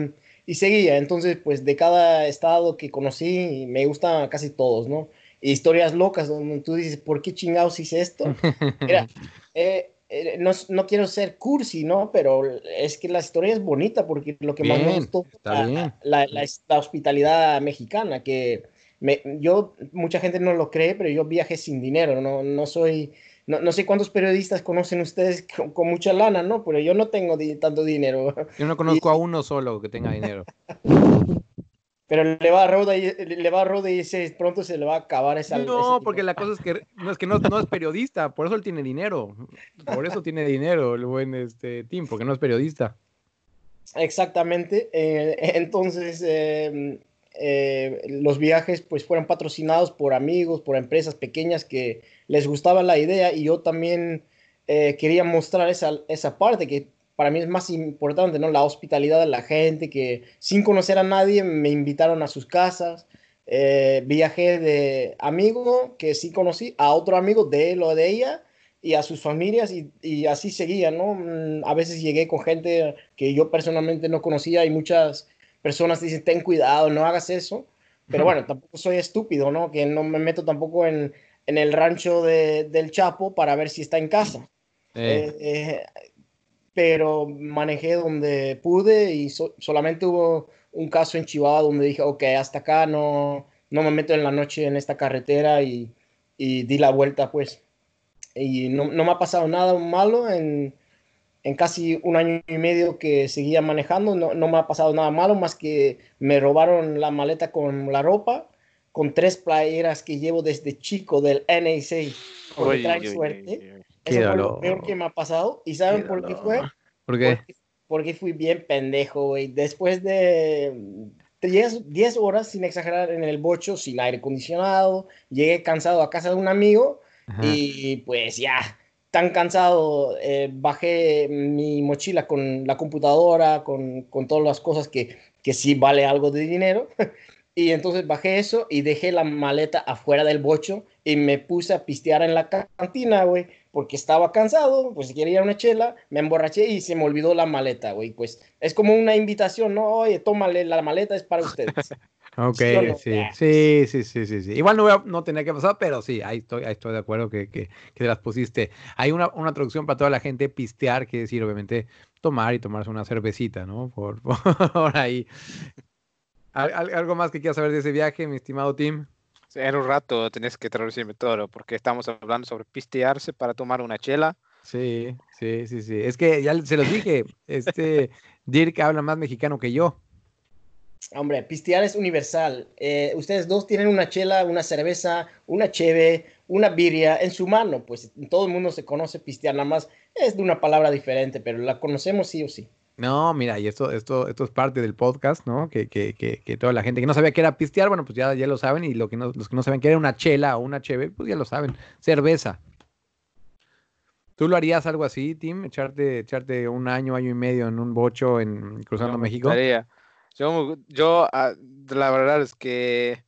y seguía. Entonces, pues de cada estado que conocí, me gustan casi todos, ¿no? Historias locas donde tú dices, ¿por qué chingados hice esto? Mira, eh, eh, no, no quiero ser cursi, ¿no? Pero es que la historia es bonita porque lo que más me Bien, gustó la, bien. la, la, la hospitalidad mexicana, que me, yo, mucha gente no lo cree, pero yo viajé sin dinero, no, no soy, no, no sé cuántos periodistas conocen ustedes con, con mucha lana, ¿no? Pero yo no tengo di- tanto dinero. Yo no conozco a uno solo que tenga dinero. Pero le va a Roda y, le va a Roda y dice, pronto se le va a acabar esa... No, porque la cosa es que no es que no, no es periodista, por eso él tiene dinero. Por eso tiene dinero el buen este Tim, porque no es periodista. Exactamente. eh, entonces, eh, eh, los viajes pues fueron patrocinados por amigos, por empresas pequeñas que les gustaba la idea y yo también eh, quería mostrar esa, esa parte que para mí es más importante, ¿no? La hospitalidad de la gente que sin conocer a nadie me invitaron a sus casas. eh, viajé de amigo que sí conocí a otro amigo de él o de ella y a sus familias y, y así seguía, ¿no? Mm, A veces llegué con gente que yo personalmente no conocía y muchas personas dicen, ten cuidado, no hagas eso. Pero bueno, tampoco soy estúpido, ¿no? Que no me meto tampoco en, en el rancho de- del Chapo para ver si está en casa. Eh, Eh, eh, pero manejé donde pude y so- solamente hubo un caso en Chihuahua donde dije, ok, hasta acá no, no me meto en la noche en esta carretera y, y di la vuelta, pues. Y no, no me ha pasado nada malo en, en casi un año y medio que seguía manejando, no, no me ha pasado nada malo, más que me robaron la maleta con la ropa, con tres playeras que llevo desde chico del NAC, traen uy, uy, suerte. Qué Eso fue lo peor que me ha pasado. ¿Y saben Qué por qué fue? ¿Por qué? Porque, porque fui bien pendejo, güey. Después de 10, 10 horas, sin exagerar, en el bocho, sin aire acondicionado, llegué cansado a casa de un amigo Ajá. y pues ya, tan cansado, eh, bajé mi mochila con la computadora, con, con todas las cosas que, que sí vale algo de dinero. Y entonces bajé eso y dejé la maleta afuera del bocho y me puse a pistear en la cantina, güey, porque estaba cansado, pues quería una chela, me emborraché y se me olvidó la maleta, güey. Pues es como una invitación, ¿no? Oye, tómale, la maleta es para ustedes. Ok, ¿Sí sí, sí, sí, sí. Igual no, voy a- no tenía que pasar, pero sí, ahí estoy, ahí estoy de acuerdo que, que, que te las pusiste. Hay una, una traducción para toda la gente, pistear, quiere decir, obviamente, tomar y tomarse una cervecita, ¿no? Por, por ahí. ¿Al- al- ¿Algo más que quieras saber de ese viaje, mi estimado Tim? En un rato tenés que traducirme todo, porque estamos hablando sobre pistearse para tomar una chela. Sí, sí, sí, sí. Es que ya se los dije, este Dirk habla más mexicano que yo. Hombre, pistear es universal. Eh, ustedes dos tienen una chela, una cerveza, una cheve, una birria en su mano. Pues todo el mundo se conoce pistear, nada más es de una palabra diferente, pero la conocemos sí o sí. No, mira, y esto, esto, esto es parte del podcast, ¿no? Que, que, que, que toda la gente que no sabía que era pistear, bueno, pues ya, ya lo saben, y lo que no, los que no saben que era una chela o una cheve, pues ya lo saben. Cerveza. ¿Tú lo harías algo así, Tim? Echarte, echarte un año, año y medio en un bocho en cruzando me México. gustaría. Yo, yo ah, la verdad es que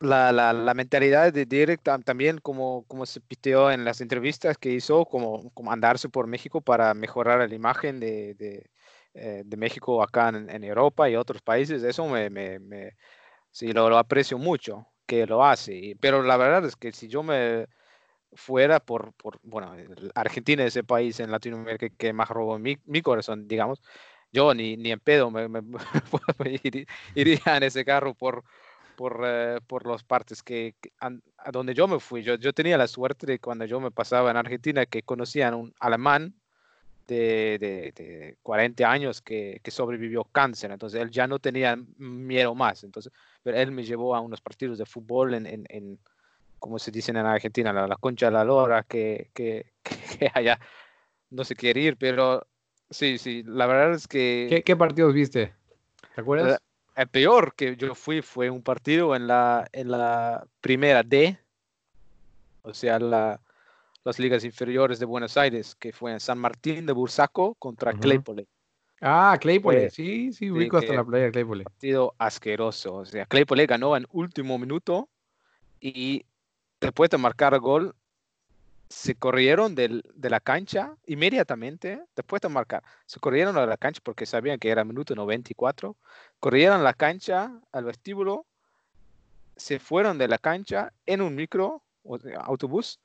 la, la, la mentalidad de Derek tam- también como, como se piteó en las entrevistas que hizo, como, como andarse por México para mejorar la imagen de, de, eh, de México acá en, en Europa y otros países, eso me, me, me- sí, lo, lo aprecio mucho que lo hace. Pero la verdad es que si yo me fuera por, por bueno, el- Argentina es ese país en Latinoamérica que más robó mi, mi corazón, digamos, yo ni, ni en pedo me, me- iri- iría en ese carro por, por, eh, por las partes que, que an- a donde yo me fui. Yo, yo tenía la suerte de cuando yo me pasaba en Argentina que conocían un alemán de, de, de 40 años que, que sobrevivió cáncer, entonces él ya no tenía miedo más, entonces, pero él me llevó a unos partidos de fútbol en, en, en como se dicen en Argentina, la, la concha de la lora, que, que, que allá no se quiere ir, pero sí, sí, la verdad es que... ¿Qué, qué partidos viste? ¿Te acuerdas? El peor que yo fui fue un partido en la, en la primera D, o sea, la, las ligas inferiores de Buenos Aires, que fue en San Martín de Bursaco contra Ujú. Claypole. Ah, Claypole. fue- Sí, sí, ubico hasta la playa de Claypole. Partido asqueroso. O sea, Claypole ganó en último minuto y después de marcar gol, se corrieron del- de la cancha inmediatamente, después de marcar, se corrieron a la cancha porque sabían que era minuto 94, corrieron a la cancha, al vestíbulo, se fueron de la cancha en un micro, o autobús,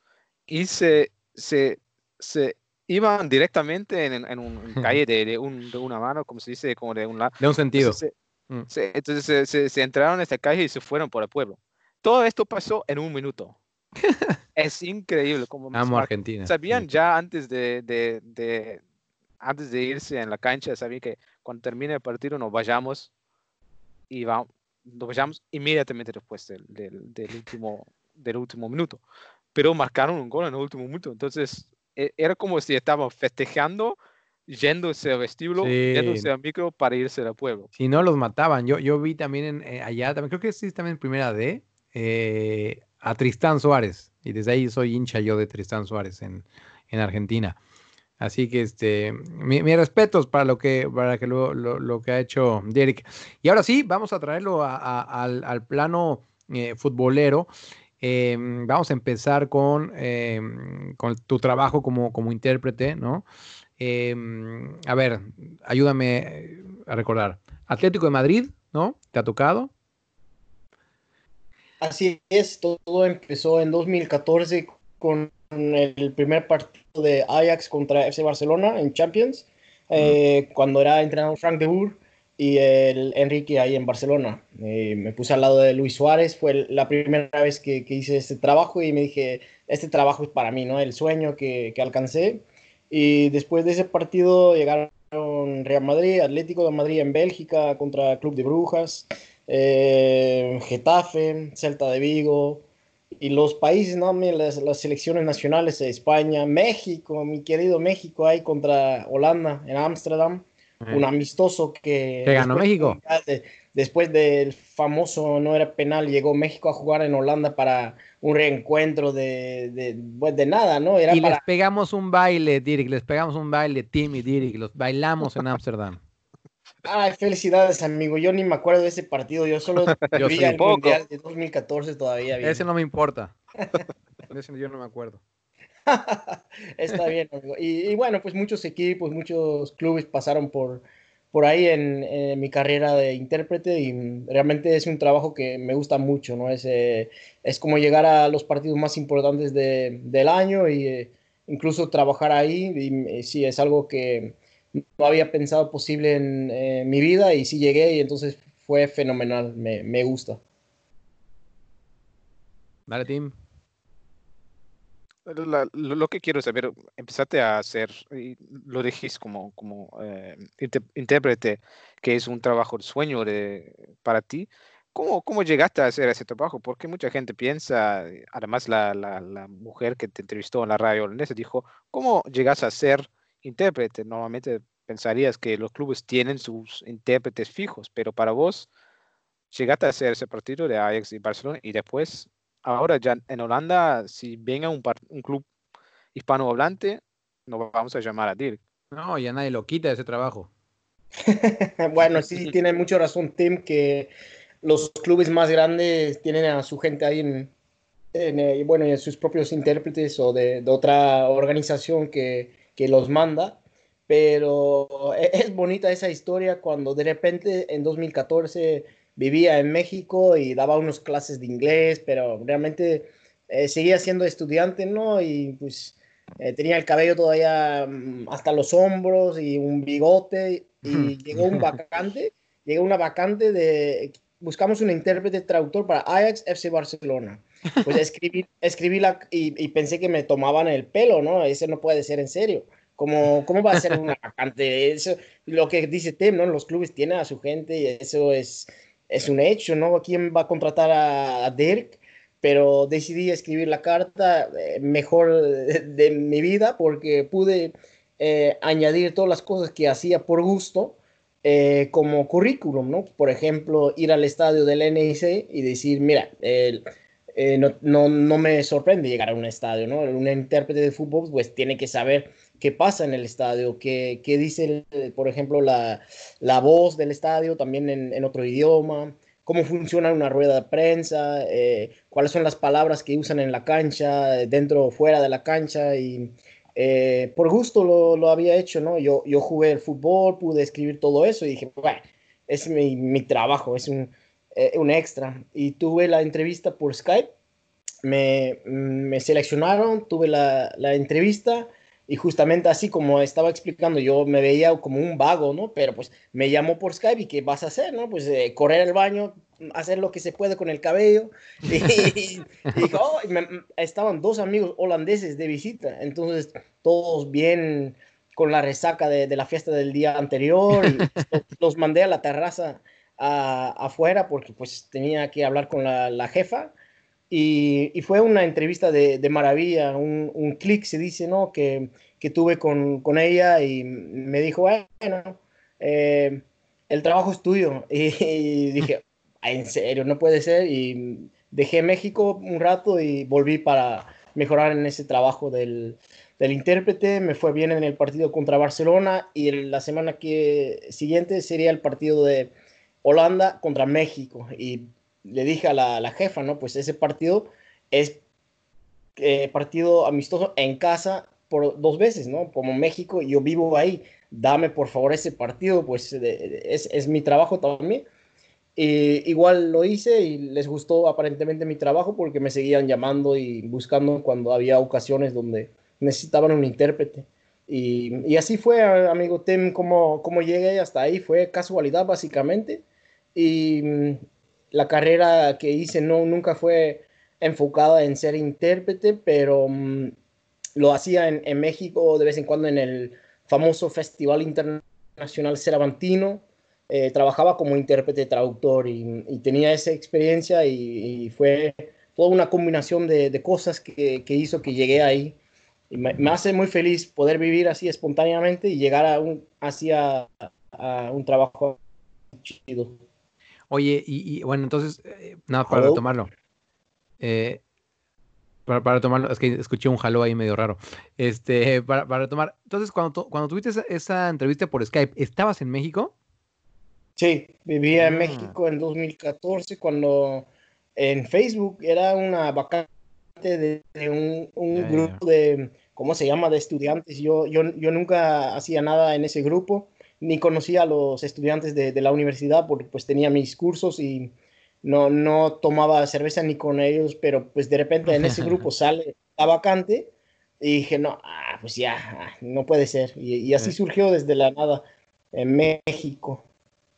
y se, se, se iban directamente en, en un en calle de, de un- de una mano, como se dice, como de un lado. De un sentido. Entonces, se, Mm. se- entonces se- se entraron en esta calle y se fueron por el pueblo. Todo esto pasó en un minuto. es increíble. Como Amo Argentina. Sabían sí. ya antes de, de- de- antes de irse en la cancha, sabían que cuando termine el partido nos vayamos y vamos, nos vayamos inmediatamente después del, del- del último, del último minuto. Pero marcaron un gol en el último minuto. Entonces e- era como si estaban festejando, yéndose al vestíbulo, Sí. yéndose al micro para irse al pueblo. Si no, los mataban. Yo, yo vi también en, eh, allá, también creo que sí, también en primera D, eh, a Tristán Suárez. Y desde ahí soy hincha yo de Tristán Suárez en, en Argentina. Así que este, mi- mis respetos para lo que, para que lo, lo- lo que ha hecho Derek. Y ahora sí, vamos a traerlo al, al plano eh, futbolero. Eh, vamos a empezar con, eh, con tu trabajo como, como intérprete, ¿no? Eh, a ver, ayúdame a recordar. Atlético de Madrid, ¿no? ¿Te ha tocado? Así es, todo empezó en 2014 con el primer partido de Ajax contra FC Barcelona en Champions, eh, cuando era entrenador Frank de Boer y el Enrique ahí en Barcelona. Eh, me puse al lado de Luis Suárez, fue la primera vez que, que hice este trabajo y me dije, este trabajo es para mí, ¿no? El sueño que, que alcancé. Y después de ese partido llegaron Real Madrid, Atlético de Madrid en Bélgica contra Club de Brujas, eh, Getafe, Celta de Vigo y los países, ¿no? Las, las selecciones nacionales de España, México, mi querido México ahí contra Holanda en Ámsterdam, un amistoso que... ¿Que ganó después- México? de- después del famoso no era penal, llegó México a jugar en Holanda para un reencuentro de, de, pues, de nada, ¿no? Era Y les pegamos un baile, Dirk, les pegamos un baile, Tim y Dirk, los bailamos en Ámsterdam. Ay, felicidades, amigo. Yo ni me acuerdo de ese partido. Yo solo Yo vi el Poco. Mundial de 2014 todavía. bien. Ese no me importa. Ese yo no me acuerdo. Está bien, amigo. Y, y bueno, pues muchos equipos, muchos clubes pasaron por, por ahí en, en mi carrera de intérprete y realmente es un trabajo que me gusta mucho, ¿no? Es, eh, es como llegar a los partidos más importantes de- del año y eh, incluso trabajar ahí. Y, sí, es algo que no había pensado posible en eh, mi vida y sí llegué y entonces fue fenomenal. Me, me gusta. Dale, Tim. La- lo, lo que quiero saber, empezaste a hacer, y lo dijiste como, como eh, intérprete, que es un trabajo de sueño de, para ti. ¿Cómo, ¿Cómo llegaste a hacer ese trabajo? Porque mucha gente piensa, además la, la, la mujer que te entrevistó en la radio holandesa dijo, ¿cómo llegas a ser intérprete? Normalmente pensarías que los clubes tienen sus intérpretes fijos, pero para vos llegaste a hacer ese partido de Ajax y Barcelona y después ahora ya en Holanda, si venga un, un club hispanohablante, nos vamos a llamar a Dirk. No, ya nadie lo quita ese trabajo. Bueno, sí, tiene mucha razón Tim que los clubes más grandes tienen a su gente ahí en, en, eh, bueno, en sus propios intérpretes o de, de otra organización que, que los manda. Pero e- es bonita esa historia cuando de repente en 2014 vivía en México y daba unas clases de inglés, pero realmente eh, seguía siendo estudiante, ¿no? Y pues eh, tenía el cabello todavía mm, hasta los hombros y un bigote y llegó un vacante, llegó una vacante de, buscamos un intérprete traductor para Ajax FC Barcelona. Pues escribí, escribí la, y, y pensé que me tomaban el pelo, ¿no? Ese no puede ser en serio. ¿Cómo, cómo va a ser una vacante? Eso, lo que dice Tim, ¿no? Los clubes tienen a su gente y eso es, es un hecho, ¿no? ¿Quién va a contratar a, a Dirk? Pero decidí escribir la carta eh, mejor de, de mi vida porque pude eh, añadir todas las cosas que hacía por gusto eh, como currículum, ¿no? Por ejemplo, ir al estadio del NIC y decir, mira, el- eh, no, no, no me sorprende llegar a un estadio, ¿no? Un intérprete de fútbol pues tiene que saber qué pasa en el estadio, qué, qué dice, por ejemplo, la, la voz del estadio también en, en otro idioma, cómo funciona una rueda de prensa, eh, cuáles son las palabras que usan en la cancha, dentro o fuera de la cancha y eh, por gusto lo, lo había hecho, ¿no? Yo, yo jugué el fútbol, pude escribir todo eso y dije, bueno, es mi, mi trabajo, es un, eh, un extra. Y tuve la entrevista por Skype, me, me seleccionaron, tuve la, la entrevista y justamente así como estaba explicando, yo me veía como un vago, ¿no? Pero pues me llamó por Skype y ¿qué vas a hacer, no? Pues eh, correr al baño, hacer lo que se puede con el cabello. Y, y dijo, oh, y me- estaban dos amigos holandeses de visita, entonces todos bien con la resaca de, de la fiesta del día anterior y los, los mandé a la terraza afuera porque pues tenía que hablar con la, la jefa y, y fue una entrevista de, de maravilla, un, un clic se dice, ¿no? Que, que tuve con, con ella y me dijo, bueno, eh, el trabajo es tuyo. Y, y dije, "Ah, en serio, no puede ser. Y dejé México un rato y volví para mejorar en ese trabajo del, del intérprete. Me fue bien en el partido contra Barcelona y en la semana que, siguiente sería el partido de Holanda contra México. Y le dije a la, la jefa, ¿no? Pues ese partido es eh, partido amistoso en casa por dos veces, ¿no? Como México, yo vivo ahí, dame por favor ese partido, pues de- es, es mi trabajo también. Y igual lo hice y les gustó aparentemente mi trabajo porque me seguían llamando y buscando cuando había ocasiones donde necesitaban un intérprete. Y, y así fue, amigo Tim, como, como llegué hasta ahí, fue casualidad básicamente. Y mm, la carrera que hice no, nunca fue enfocada en ser intérprete, pero mm, lo hacía en, en México de vez en cuando en el famoso Festival Internacional Cervantino. Eh, trabajaba como intérprete traductor y, y tenía esa experiencia y, y fue toda una combinación de, de cosas que, que hizo que llegué ahí. Y me, me hace muy feliz poder vivir así espontáneamente y llegar a un, hacia a un trabajo chido. Oye, y, y, bueno, entonces, eh, nada, para Hello. retomarlo. Eh, para, para retomarlo, es que escuché un jaló ahí medio raro. Este, para, para retomar, entonces, cuando, cuando tuviste esa, esa entrevista por Skype, ¿estabas en México? Sí, vivía en Ah. México en 2014 cuando en Facebook era una vacante de, de un, grupo de, ¿cómo se llama?, de estudiantes. Yo, yo, yo nunca hacía nada en ese grupo, ni conocía a los estudiantes de, de la universidad porque pues tenía mis cursos y no, no tomaba cerveza ni con ellos, pero pues de repente en ese grupo sale la vacante y dije, no, ah, pues ya, ah, no puede ser. Y, y así Eh. surgió desde la nada en México.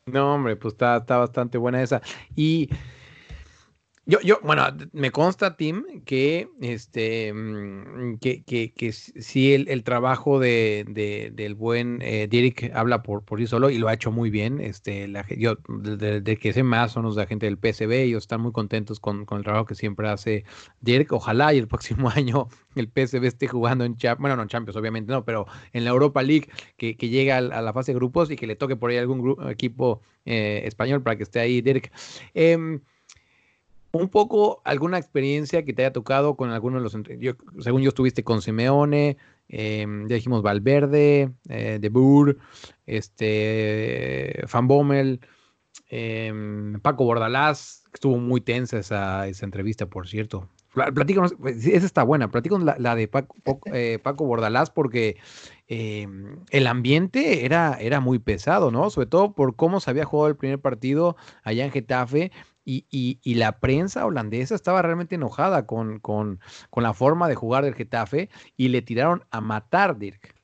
No, hombre, pues está, está bastante buena esa. Y yo, yo, bueno, me consta, Tim, que este mm, que, que, que sí el, el trabajo de, de- del buen eh, Dirk habla por, por sí solo y lo ha hecho muy bien. Este, la, yo, de, que sé más son los de la gente del PSV, ellos están muy contentos con, con el trabajo que siempre hace Dirk. Ojalá y el próximo año el PSV esté jugando en Champions, bueno, no en Champions, obviamente no, pero en la Europa League, que, que llegue al- a, la fase de grupos y que le toque por ahí algún gru- equipo eh, español para que esté ahí Dirk. Em, un poco alguna experiencia que te haya tocado con alguno de los, yo, según yo estuviste con Simeone, em, ya dijimos Valverde, eh, De Boer, este, Van Bommel, em, Paco Bordalás, que estuvo muy tensa esa, esa entrevista, por cierto. Pla- Platícanos, pues, esa está buena, platícanos la, la de Paco, eh, Paco Bordalás porque em, el ambiente era, era muy pesado, ¿no? Sobre todo por cómo se había jugado el primer partido allá en Getafe y, y- y la prensa holandesa estaba realmente enojada con, con, con la forma de jugar del Getafe y le tiraron a matar, Dirk.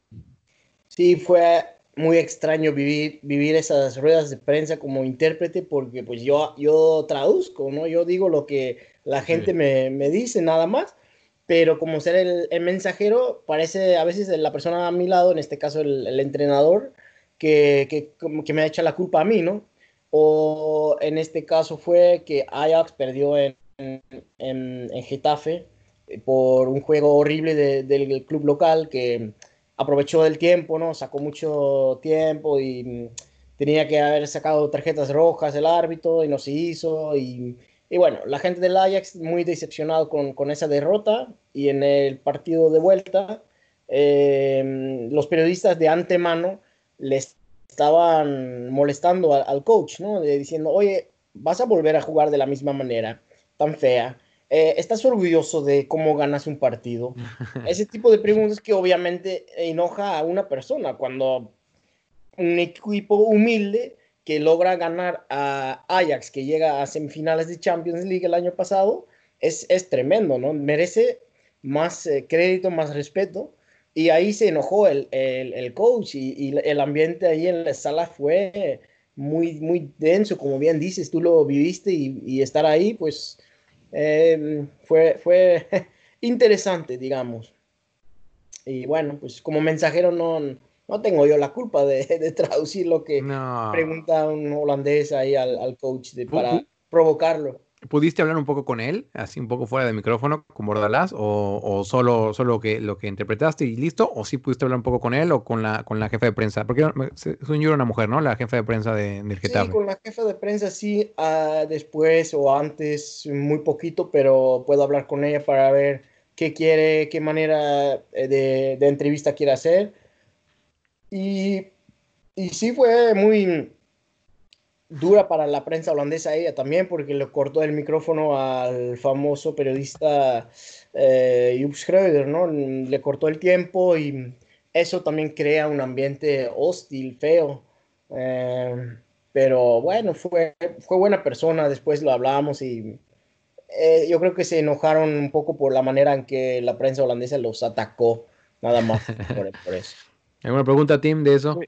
Sí, fue muy extraño vivir, vivir esas ruedas de prensa como intérprete porque pues yo, yo traduzco, ¿no? Yo digo lo que la gente me, me dice nada más, pero como ser el, el mensajero, parece a veces la persona a mi lado, en este caso el, el entrenador, que, que, como que me echa la culpa a mí, ¿no? O en este caso fue que Ajax perdió en, en, en Getafe eh, por un juego horrible de- del club local que aprovechó el tiempo, ¿no? Sacó mucho tiempo y mm, tenía que haber sacado tarjetas rojas el árbitro y no se hizo. Y, y bueno, la gente del Ajax muy decepcionado con, con esa derrota y en el partido de vuelta, eh, los periodistas de antemano les estaban molestando al, al coach, ¿no? De- diciendo, oye, vas a volver a jugar de la misma manera, tan fea. Eh, ¿Estás orgulloso de cómo ganas un partido? Ese tipo de preguntas que obviamente enoja a una persona cuando un equipo humilde que logra ganar a Ajax, que llega a semifinales de Champions League el año pasado, es, es tremendo, ¿no? Merece más eh, crédito, más respeto. Y ahí se enojó el, el, el coach y, y el ambiente ahí en la sala fue muy, muy denso, como bien dices, tú lo viviste y, y estar ahí, pues eh, fue, fue interesante, digamos. Y bueno, pues como mensajero no, no tengo yo la culpa de, de traducir lo que No. pregunta un holandés ahí al, al coach de, para provocarlo. ¿Pudiste hablar un poco con él, así un poco fuera de micrófono, con Bordalás, o, o solo, solo que, lo que interpretaste y listo? ¿O sí pudiste hablar un poco con él o con la, con la jefa de prensa? Porque según yo una mujer, ¿no? La jefa de prensa de, del Sí, Getafe. con la jefa de prensa sí, ah, después o antes, muy poquito, pero puedo hablar con ella para ver qué quiere, qué manera eh, de, de entrevista quiere hacer. Y, y sí fue muy dura para la prensa holandesa ella también, porque le cortó el micrófono al famoso periodista eh, Joep Schreuder, ¿no? Le cortó el tiempo y eso también crea un ambiente hostil, feo. Eh, pero bueno, fue, fue buena persona, después lo hablamos y eh, yo creo que se enojaron un poco por la manera en que la prensa holandesa los atacó, nada más por, por eso. ¿Alguna pregunta, Tim, de eso?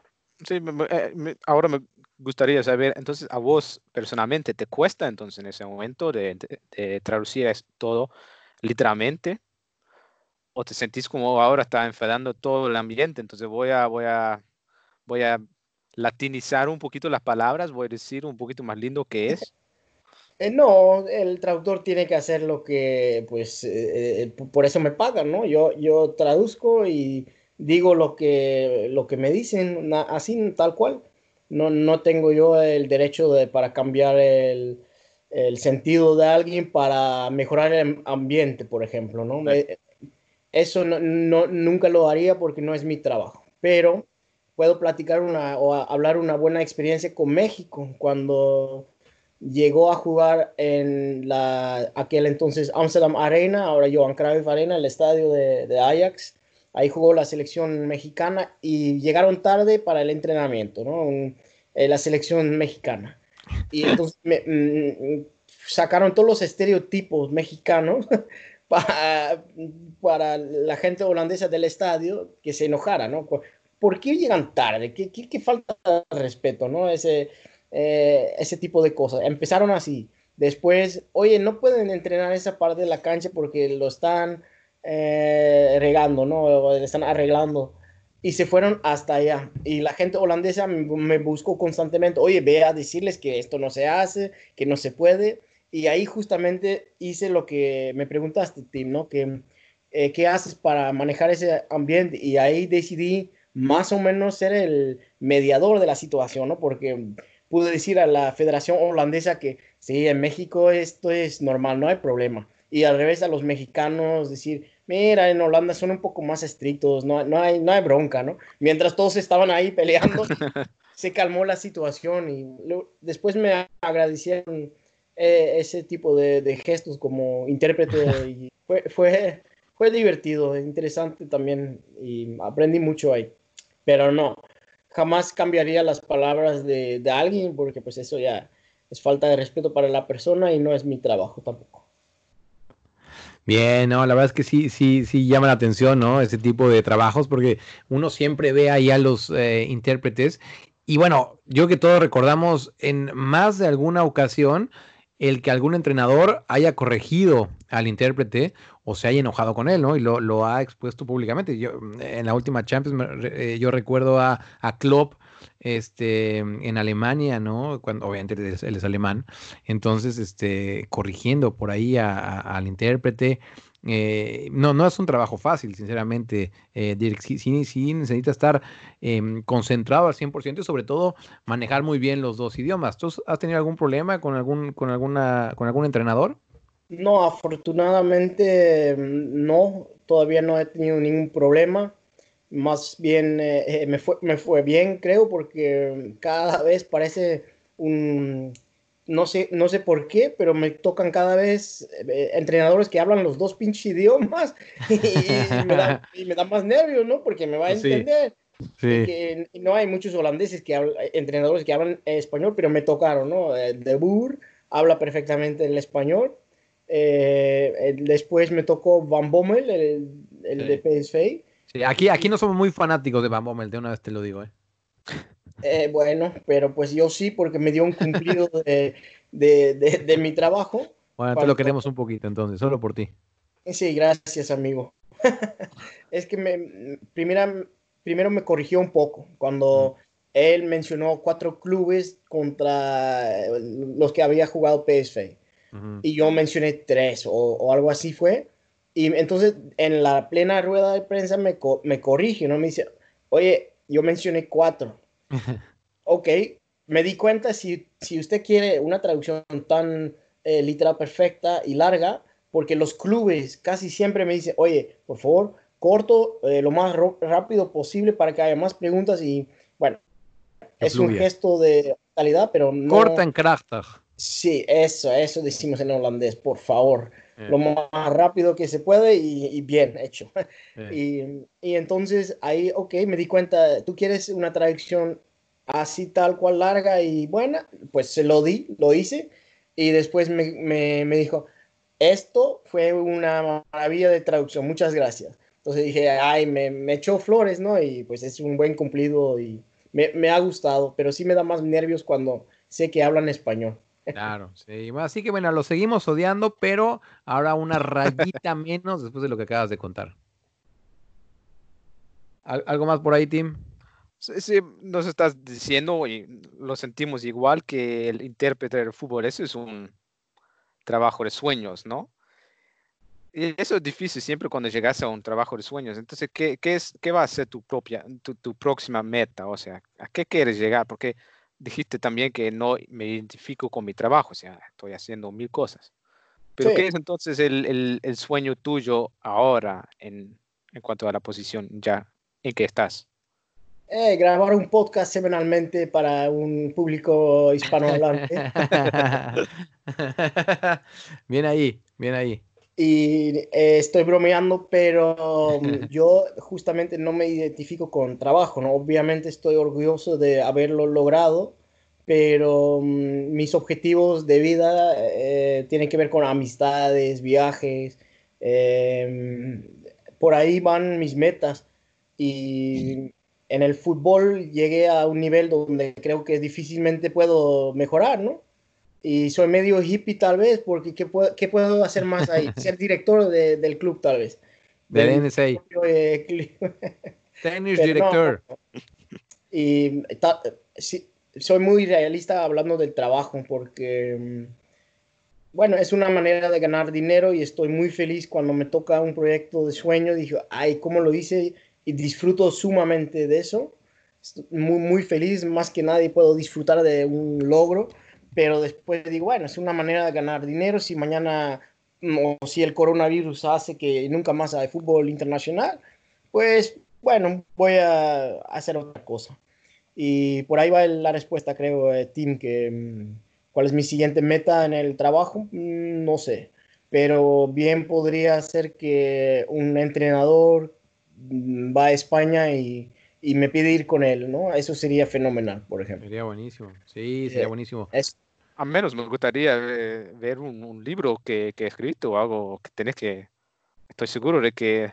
Sí, me- eh, me- ahora me gustaría saber, entonces, a vos personalmente, ¿te cuesta entonces en ese momento de, de- de traducir todo literalmente? ¿O te sentís como ahora está enfadando todo el ambiente? Entonces voy a, voy a, voy a latinizar un poquito las palabras, voy a decir un poquito más lindo que es. Eh, no, el traductor tiene que hacer lo que, pues, eh, eh, por eso me pagan, ¿no? Yo, yo traduzco y digo lo que, lo que me dicen, así, tal cual. No, no tengo yo el derecho de, para cambiar el, el sentido de alguien para mejorar el ambiente, por ejemplo, ¿no? Sí. Eh, Eso no, no- nunca lo haría porque no es mi trabajo. Pero puedo platicar una o hablar una buena experiencia con México cuando llegó a jugar en la aquel entonces Amsterdam Arena, ahora Johan Cruyff Arena, el estadio de, de Ajax. Ahí jugó la selección mexicana y llegaron tarde para el entrenamiento, ¿no? Un- eh, la selección mexicana. Y entonces me- mm, sacaron todos los estereotipos mexicanos para, para la gente holandesa del estadio que se enojara, ¿no? ¿Por qué llegan tarde? ¿Qué, qué- qué falta de respeto, ¿no? Ese, eh, ese tipo de cosas. Empezaron así. Después, oye, no pueden entrenar esa parte de la cancha porque lo están eh, regando, ¿no? O están arreglando. Y se fueron hasta allá. Y la gente holandesa me, me buscó constantemente, oye, ve a decirles que esto no se hace, que no se puede. Y ahí justamente hice lo que me preguntaste, Tim, ¿no? Que, eh, ¿Qué haces para manejar ese ambiente? Y ahí decidí más o menos ser el mediador de la situación, ¿no? Porque pude decir a la Federación Holandesa que sí, en México esto es normal, no hay problema. Y al revés a los mexicanos decir, mira, en Holanda son un poco más estrictos, no, no, hay, no hay bronca, ¿no? Mientras todos estaban ahí peleando, se calmó la situación y lo- después me agradecieron eh, ese tipo de, de gestos como intérprete y fue, fue, fue divertido, interesante también y aprendí mucho ahí. Pero no, jamás cambiaría las palabras de, de alguien porque pues eso ya es falta de respeto para la persona y no es mi trabajo tampoco. Bien, no, la verdad es que sí, sí, sí llama la atención, ¿no? Ese tipo de trabajos, porque uno siempre ve ahí a los eh, intérpretes. Y bueno, yo que todos recordamos en más de alguna ocasión el que algún entrenador haya corregido al intérprete o se haya enojado con él, ¿no? Y lo, lo ha expuesto públicamente. Yo, en la última Champions, eh, yo recuerdo a, a Klopp este, en Alemania, ¿no? Cuando, obviamente él es, alemán, entonces, este, corrigiendo por ahí al intérprete. Eh, no, no es un trabajo fácil, sinceramente, eh, Dirk. Sí, sí, sí necesita estar em, concentrado al 100% y sobre todo manejar muy bien los dos idiomas. ¿Tú has tenido algún problema con algún, con alguna, con algún entrenador? No, afortunadamente no, todavía no he tenido ningún problema. Más bien eh, eh, me fue, me fue bien, creo, porque cada vez parece un, no sé, no sé por qué, pero me tocan cada vez eh, entrenadores que hablan los dos pinches idiomas y, y me da, y me da más nervios, ¿no? Porque me va a Sí. entender. Y Sí. que no hay muchos holandeses que hablan, entrenadores que hablan español, pero me tocaron, ¿no? De Boer habla perfectamente el español. Eh, después me tocó Van Bommel, el, el Sí. de PSV. Sí, aquí, aquí no somos muy fanáticos de Van Bommel, de una vez te lo digo, ¿eh? Eh, bueno, pero pues yo sí, porque me dio un cumplido de, de, de- de mi trabajo. Bueno, te lo queremos un poquito entonces, solo por ti. Sí, gracias, amigo. es que me, primera, primero me corrigió un poco cuando él mencionó cuatro clubes contra eh, los que había jugado PSV. Ujú. y yo mencioné tres o, o algo así fue. Y entonces en la plena rueda de prensa me, co- me corrige, ¿no? Me dice, oye, yo mencioné cuatro. ok, me di cuenta, si, si usted quiere una traducción tan eh, literal perfecta y larga, porque los clubes casi siempre me dicen, oye, por favor, corto eh, lo más rápido posible para que haya más preguntas y bueno, es un gesto de calidad, pero no... Corta en Krachtig. Sí, eso, eso decimos en holandés, por favor. Eh, Lo más rápido que se puede y, y bien hecho. eh. Y, y entonces ahí, ok, me di cuenta, tú quieres una traducción así tal cual larga y buena, pues se lo di, lo hice. Y después me, me, me dijo, esto fue una maravilla de traducción, muchas gracias. Entonces dije, ay, me, me echó flores, ¿no? Y pues es un buen cumplido y me, me ha gustado, pero sí me da más nervios cuando sé que hablan español. Claro, sí. Así que bueno, lo seguimos odiando, pero ahora una rayita menos después de lo que acabas de contar. ¿Al- ¿Algo más por ahí, Tim? Sí, sí, nos estás diciendo y lo sentimos igual que el intérprete del fútbol, eso es un trabajo de sueños, ¿no? Y eso es difícil siempre cuando llegas a un trabajo de sueños. Entonces, ¿qué, qué es, qué va a ser tu propia, tu, tu próxima meta? O sea, ¿a qué quieres llegar? Porque dijiste también que no me identifico con mi trabajo, o sea, estoy haciendo mil cosas. Pero Sí. ¿qué es entonces el, el- el sueño tuyo ahora en, en cuanto a la posición ya en que estás? Eh, grabar un podcast semanalmente para un público hispanohablante. bien ahí, bien ahí. Y eh, estoy bromeando, pero mm, yo justamente no me identifico con trabajo, ¿no? Obviamente estoy orgulloso de haberlo logrado, pero mm, mis objetivos de vida eh, tienen que ver con amistades, viajes, eh, por ahí van mis metas. Y en el fútbol llegué a un nivel donde creo que difícilmente puedo mejorar, ¿no? Y soy medio hippie tal vez, porque ¿qué puedo, qué puedo hacer más ahí? Ser director de- del club tal vez. Del NSA. eh, no, director. Y ta- sí, soy muy realista hablando del trabajo porque, mm, bueno, es una manera de ganar dinero y estoy muy feliz cuando me toca un proyecto de sueño. Dije, ay, ¿cómo lo hice? Y disfruto sumamente de eso. Estoy muy, muy feliz, más que nadie puedo disfrutar de un logro, pero después digo, bueno, es una manera de ganar dinero. Si mañana mm, o si el coronavirus hace que nunca más hay fútbol internacional, pues bueno, voy a hacer otra cosa. Y por ahí va la respuesta, creo, eh, Tim, que mm, cuál es mi siguiente meta en el trabajo, Mm, no sé. Pero bien podría ser que un entrenador va a España y, y me pide ir con él, ¿no? Eso sería fenomenal, por ejemplo. Sería buenísimo. Sí, sería Eh, buenísimo. Es, A menos me gustaría eh, ver un, un libro que, que he escrito o algo que tenés que... Estoy seguro de que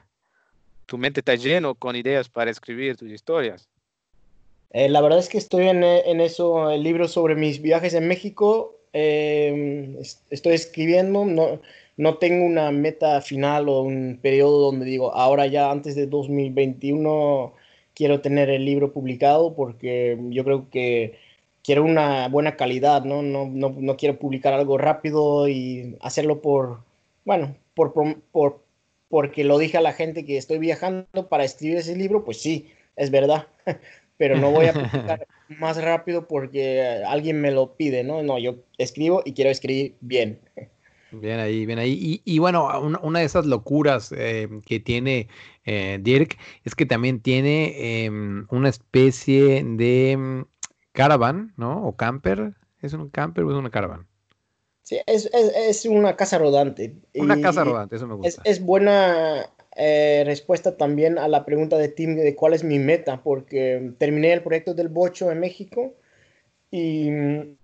tu mente está lleno con ideas para escribir tus historias. Eh, la verdad es que estoy en, eh, en eso, el libro sobre mis viajes en México. eh, es- estoy escribiendo, no, no tengo una meta final o un periodo donde digo, ahora ya antes de 2021 quiero tener el libro publicado porque yo creo que quiero una buena calidad, ¿no? No, no, no quiero publicar algo rápido y hacerlo por, bueno, por, por, porque lo dije a la gente que estoy viajando para escribir ese libro, pues sí, es verdad. pero no voy a publicar más rápido porque alguien me lo pide, ¿no? No, yo escribo y quiero escribir bien. Bien ahí, bien ahí. Y, y bueno, una, una de esas locuras eh, que tiene eh, Dirk es que también tiene em, una especie de mm, caravan, ¿no? O camper. ¿Es un camper o es una caravan? Sí, es, es, es una casa rodante. Una Y casa rodante, eso me Es, gusta. es buena eh, respuesta también a la pregunta de Tim de cuál es mi meta, porque terminé el proyecto del Bocho en México y mm,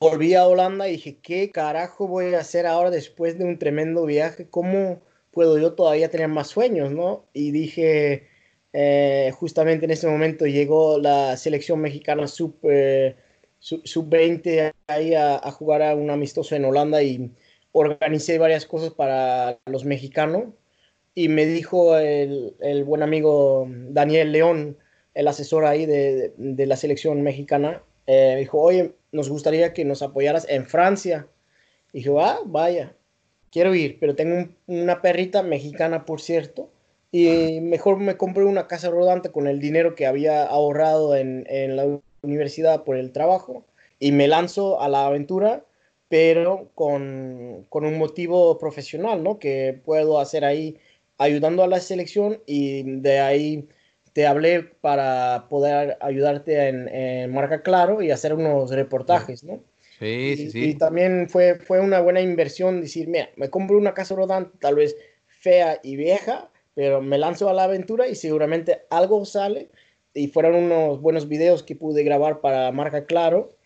volví a Holanda y dije, ¿qué carajo voy a hacer ahora después de un tremendo viaje? ¿Cómo puedo yo todavía tener más sueños, no? Y dije, eh, justamente en ese momento llegó la selección mexicana sub, eh, sub, sub 20 ahí a, a jugar a un amistoso en Holanda y organicé varias cosas para los mexicanos y me dijo el, el buen amigo Daniel León, el asesor ahí de, de la selección mexicana, eh, dijo, oye, nos gustaría que nos apoyaras en Francia. Y dije, ah, vaya, quiero ir, pero tengo un- una perrita mexicana, por cierto, y mejor me compré una casa rodante con el dinero que había ahorrado en, en la universidad por el trabajo y me lanzo a la aventura, pero con, con un motivo profesional, ¿no? Que puedo hacer ahí ayudando a la selección y de ahí te hablé para poder ayudarte en, en Marca Claro y hacer unos reportajes, ¿no? Sí, y, sí, y sí. también fue, fue una buena inversión decir, mira, me compro una casa rodante tal vez fea y vieja, pero me lanzo a la aventura y seguramente algo sale. Y fueron unos buenos videos que pude grabar para Marca Claro.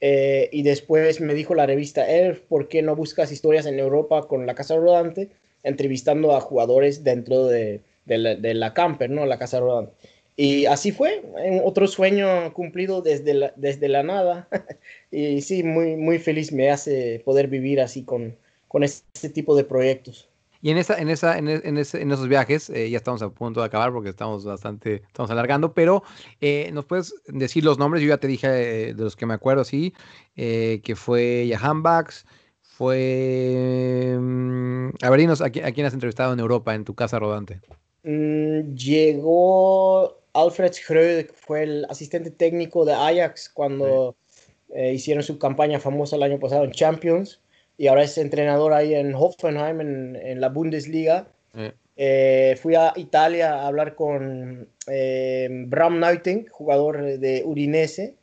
Eh, y después me dijo la revista Elf, ¿por qué no buscas historias en Europa con la casa rodante? Entrevistando a jugadores dentro de, de la, camper, ¿no? La casa rodante. Y así fue, otro sueño cumplido desde la, desde la nada. y sí, muy, muy feliz me hace poder vivir así con, con este tipo de proyectos. Y en esa, en esa, en, e- ese- en esos viajes, eh, ya estamos a punto de acabar porque estamos bastante, estamos alargando, pero eh, nos puedes decir los nombres, yo ya te dije eh, de los que me acuerdo, sí, que fue Jahan Bax, fue... mm, a ver, dinos, ¿a, qui- a quién has entrevistado en Europa, en tu casa rodante? Mm, llegó Alfred Schröder, que fue el asistente técnico de Ajax cuando eh, hicieron su campaña famosa el año pasado en Champions y ahora es entrenador ahí en Hoffenheim, en, en la Bundesliga. Eh, Eh, fui a Italia a hablar con eh, Bram Nuitink, jugador de Udinese,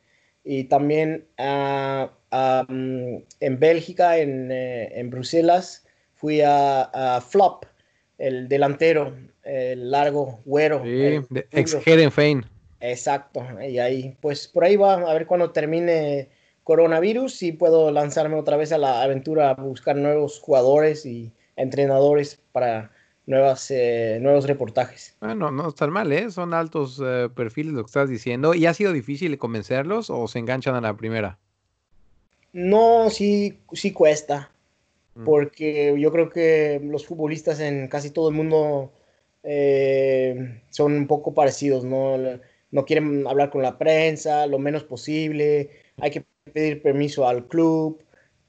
y también a- a, mm, en Bélgica, en, eh, en Bruselas, fui a, a Flop, el delantero, el largo, güero. Sí, ex Herenfein. Exacto, y ahí, pues por ahí va, a ver cuando termine coronavirus, si puedo lanzarme otra vez a la aventura a buscar nuevos jugadores y entrenadores para nuevas, eh, nuevos reportajes. Bueno, no están mal, ¿eh? Son altos eh, perfiles lo que estás diciendo. ¿Y ha sido difícil convencerlos o se enganchan a la primera? No, sí, sí cuesta, Mm. porque yo creo que los futbolistas en casi todo el mundo eh, son un poco parecidos, ¿no? No quieren hablar con la prensa lo menos posible, hay que pedir permiso al club,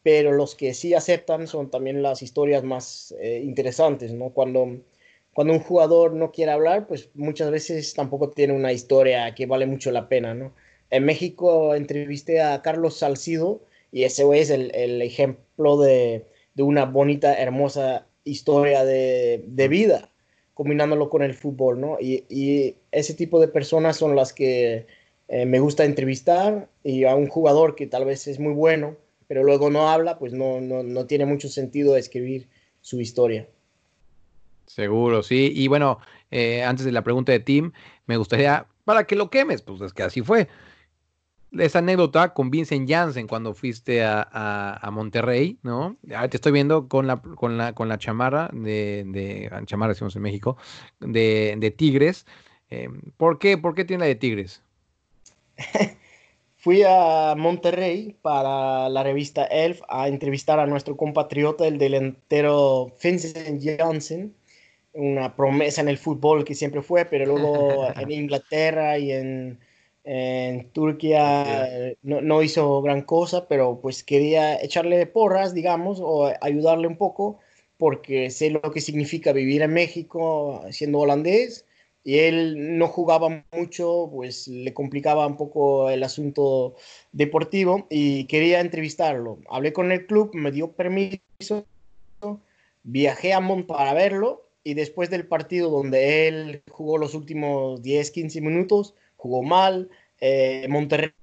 pero los que sí aceptan son también las historias más eh, interesantes, ¿no? Cuando, cuando un jugador no quiere hablar, pues muchas veces tampoco tiene una historia que vale mucho la pena, ¿no? En México entrevisté a Carlos Salcido y ese güey es el, el ejemplo de, de una bonita, hermosa historia de, de vida, combinándolo con el fútbol, ¿no? Y, y ese tipo de personas son las que eh, me gusta entrevistar y a un jugador que tal vez es muy bueno, pero luego no habla, pues no, no, no tiene mucho sentido escribir su historia. Seguro, sí. Y bueno, eh, antes de la pregunta de Tim, me gustaría, para que lo quemes, pues es que así fue. Esa anécdota con Vincent Janssen cuando fuiste a, a- a Monterrey, ¿no? Ah, te estoy viendo con la, con la, con la chamarra de, de ah, chamarra decimos en México, de, de Tigres. Eh, ¿por qué? ¿Por qué tiene la de Tigres? Fui a Monterrey para la revista Elf a entrevistar a nuestro compatriota, el delantero Vincent Janssen, una promesa en el fútbol que siempre fue, pero luego en Inglaterra y en, en Turquía no, no hizo gran cosa, pero pues quería echarle porras, digamos, o ayudarle un poco, porque sé lo que significa vivir en México siendo holandés y él no jugaba mucho, pues le complicaba un poco el asunto deportivo y quería entrevistarlo. Hablé con el club, me dio permiso, viajé a Mont para verlo y después del partido donde él jugó los últimos 10, 15 minutos, jugó mal, eh, Monterrey,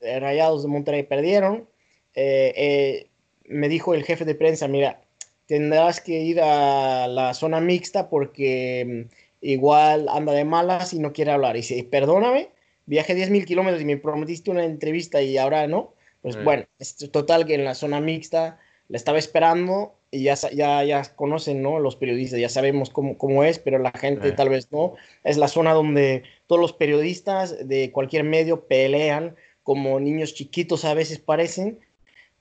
eh, Rayados de Monterrey perdieron, eh, eh, me dijo el jefe de prensa, mira, tendrás que ir a la zona mixta porque mm, igual anda de malas y no quiere hablar. Y dice, perdóname, viajé 10 mil kilómetros y me prometiste una entrevista y ahora no. Pues Sí. bueno, es total que en la zona mixta la estaba esperando y ya, ya, ya conocen, ¿no? Los periodistas, ya sabemos cómo, cómo es, pero la gente Sí. tal vez no. Es la zona donde todos los periodistas de cualquier medio pelean como niños chiquitos a veces parecen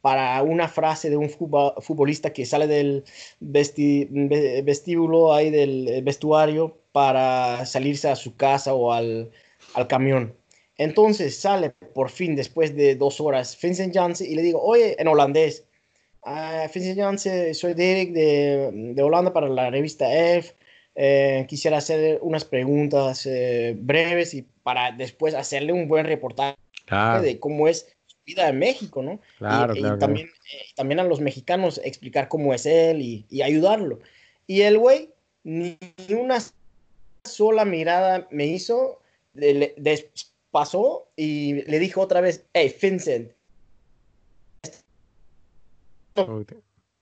para una frase de un futbolista que sale del vesti- ve- vestíbulo ahí del vestuario para salirse a su casa o al, al camión. Entonces sale por fin después de dos horas Vincent Janssen y le digo, oye, en holandés, "Ah, Vincent Janssen, soy Derek de, de Holanda para la revista Elf. Eh, quisiera hacer unas preguntas eh, breves y para después hacerle un buen reportaje Claro, de cómo es su vida en México, ¿no? claro, y, y claro, también, eh, también a los mexicanos explicar cómo es él y, y ayudarlo. Y el güey ni una sola mirada me hizo, le- pasó y le dijo otra vez, hey, Vincent,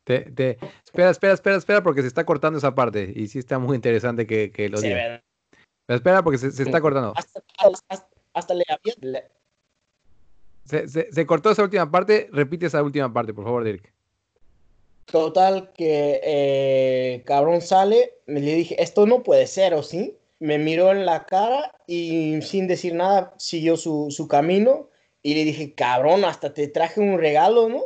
te- te- espera, espera, espera, espera, porque se está cortando esa parte. Y sí está muy interesante que, que lo diga. Pero espera, porque se, se está cortando. hasta, hasta- hasta le había... le- Se, se- se cortó esa última parte. Repite esa última parte, por favor, Dirk. Total que eh, cabrón sale, me le dije, esto no puede ser, ¿o sí? Me miró en la cara y sin decir nada siguió su, su camino y le dije, cabrón, hasta te traje un regalo, ¿no?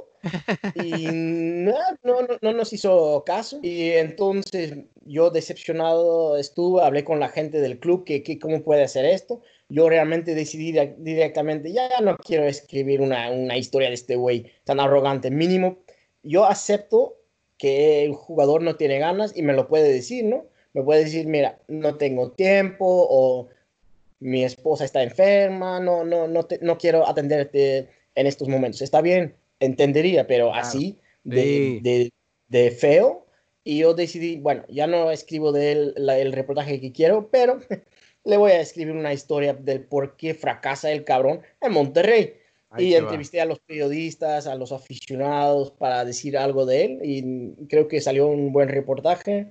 Y no, no, no, no nos hizo caso. Y entonces yo decepcionado estuve, hablé con la gente del club que, que cómo puede hacer esto. Yo realmente decidí di- directamente, ya no quiero escribir una, una historia de este güey tan arrogante. Mínimo yo acepto que el jugador no tiene ganas y me lo puede decir, ¿no? Me puede decir, mira, no tengo tiempo o mi esposa está enferma, no, no, no, no quiero atenderte en estos momentos. Está bien, entendería, pero Claro. así de, Sí. de- de feo, y yo decidí, bueno, ya no escribo de él la- el reportaje que quiero, pero le voy a escribir una historia del por qué fracasa el cabrón en Monterrey. Ahí y te va. entrevisté a los periodistas, a los aficionados para decir algo de él y creo que salió un buen reportaje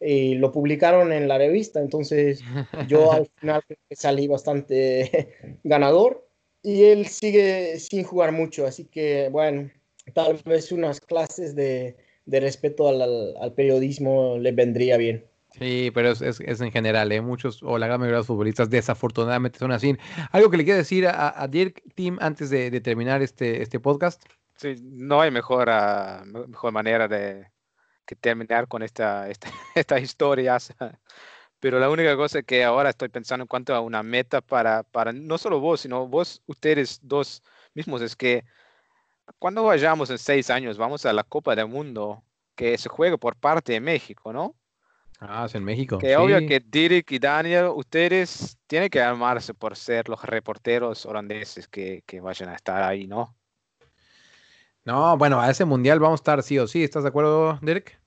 y lo publicaron en la revista, entonces yo al final salí bastante ganador y él sigue sin jugar mucho, así que bueno, tal vez unas clases de, de respeto al, al- al periodismo le vendría bien. Sí, pero es, es- es en general, ¿eh? Muchos o la gran mayoría de los futbolistas desafortunadamente son así. ¿Algo que le quiera decir a, a Dirk, Tim, antes de, de terminar este, este podcast? Sí, no hay mejor, me- mejor manera de que terminar con esta, esta, estas historias. Pero la única cosa que ahora estoy pensando en cuanto a una meta para, para no solo vos, sino vos, ustedes dos mismos, es que cuando vayamos en seis años, vamos a la Copa del Mundo que se juega por parte de México, ¿no? Ah, es en México. Que obvio que Dirk y Daniel, ustedes tienen que armarse por ser los reporteros holandeses que, que vayan a estar ahí, ¿no? No, bueno, a ese mundial vamos a estar sí o sí. ¿Estás de acuerdo, Dirk?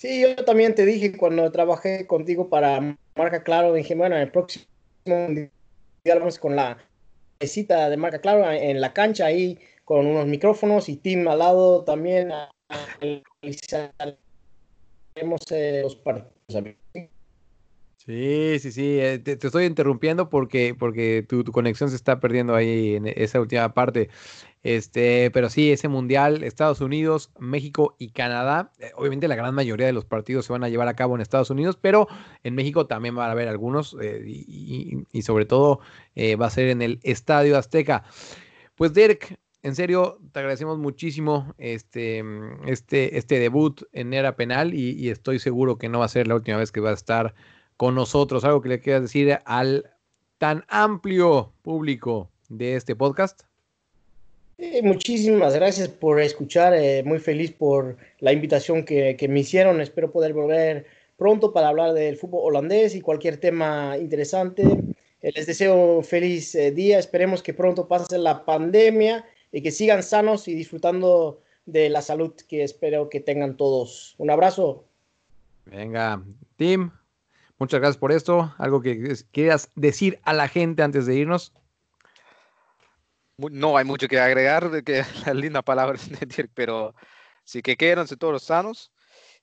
Sí, yo también te dije cuando trabajé contigo para Marca Claro, dije, bueno, en el próximo mundial vamos con la mesita de Marca Claro en la cancha ahí con unos micrófonos y Tim al lado también analizaremos eh, los partidos. Sí, sí, sí. eh, Te, estoy interrumpiendo porque, porque tu, tu conexión se está perdiendo ahí en esa última parte. Este, pero sí, ese mundial, Estados Unidos, México y Canadá. eh, Obviamente la gran mayoría de los partidos se van a llevar a cabo en Estados Unidos, pero en México también van a haber algunos eh, y, sobre todo eh, va a ser en el Estadio Azteca. Pues Dirk, en serio, te agradecemos muchísimo este, mm, este, este debut en era penal y, y estoy seguro que no va a ser la última vez que va a estar con nosotros. Algo que le quieras decir al tan amplio público de este podcast. Muchísimas gracias por escuchar, eh, muy feliz por la invitación que, que me hicieron. Espero poder volver pronto para hablar del fútbol holandés y cualquier tema interesante. Eh, les deseo un feliz eh, día, esperemos que pronto pase la pandemia y que sigan sanos y disfrutando de la salud que espero que tengan todos. Un abrazo. Venga, Tim, muchas gracias por esto. Algo que quieras decir a la gente antes de irnos. No hay mucho que agregar, de que las lindas palabras pero sí que quédense todos sanos.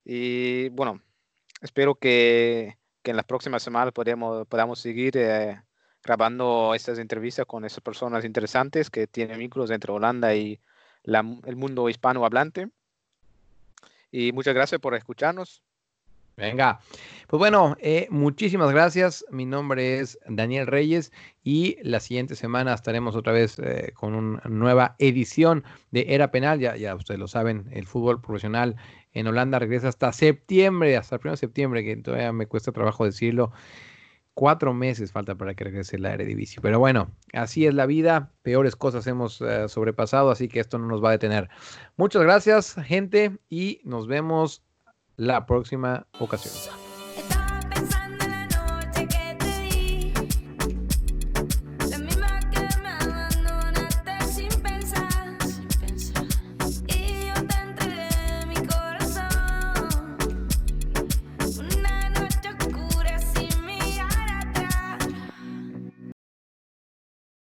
Y bueno, espero que, que en las próximas semanas podamos, podamos seguir eh, grabando estas entrevistas con esas personas interesantes que tienen vínculos entre Holanda y el mundo hispanohablante. Y muchas gracias por escucharnos. Venga, pues bueno, eh, muchísimas gracias. Mi nombre es Daniel Reyes y la siguiente semana estaremos otra vez eh, con una nueva edición de Era Penal. Ya, ya ustedes lo saben, el fútbol profesional en Holanda regresa hasta septiembre, hasta el 1 de septiembre, que todavía me cuesta trabajo decirlo. Cuatro meses falta para que regrese la Eredivisie. Pero bueno, así es la vida. Peores cosas hemos eh, sobrepasado, así que esto no nos va a detener. Muchas gracias, gente, y nos vemos la próxima ocasión.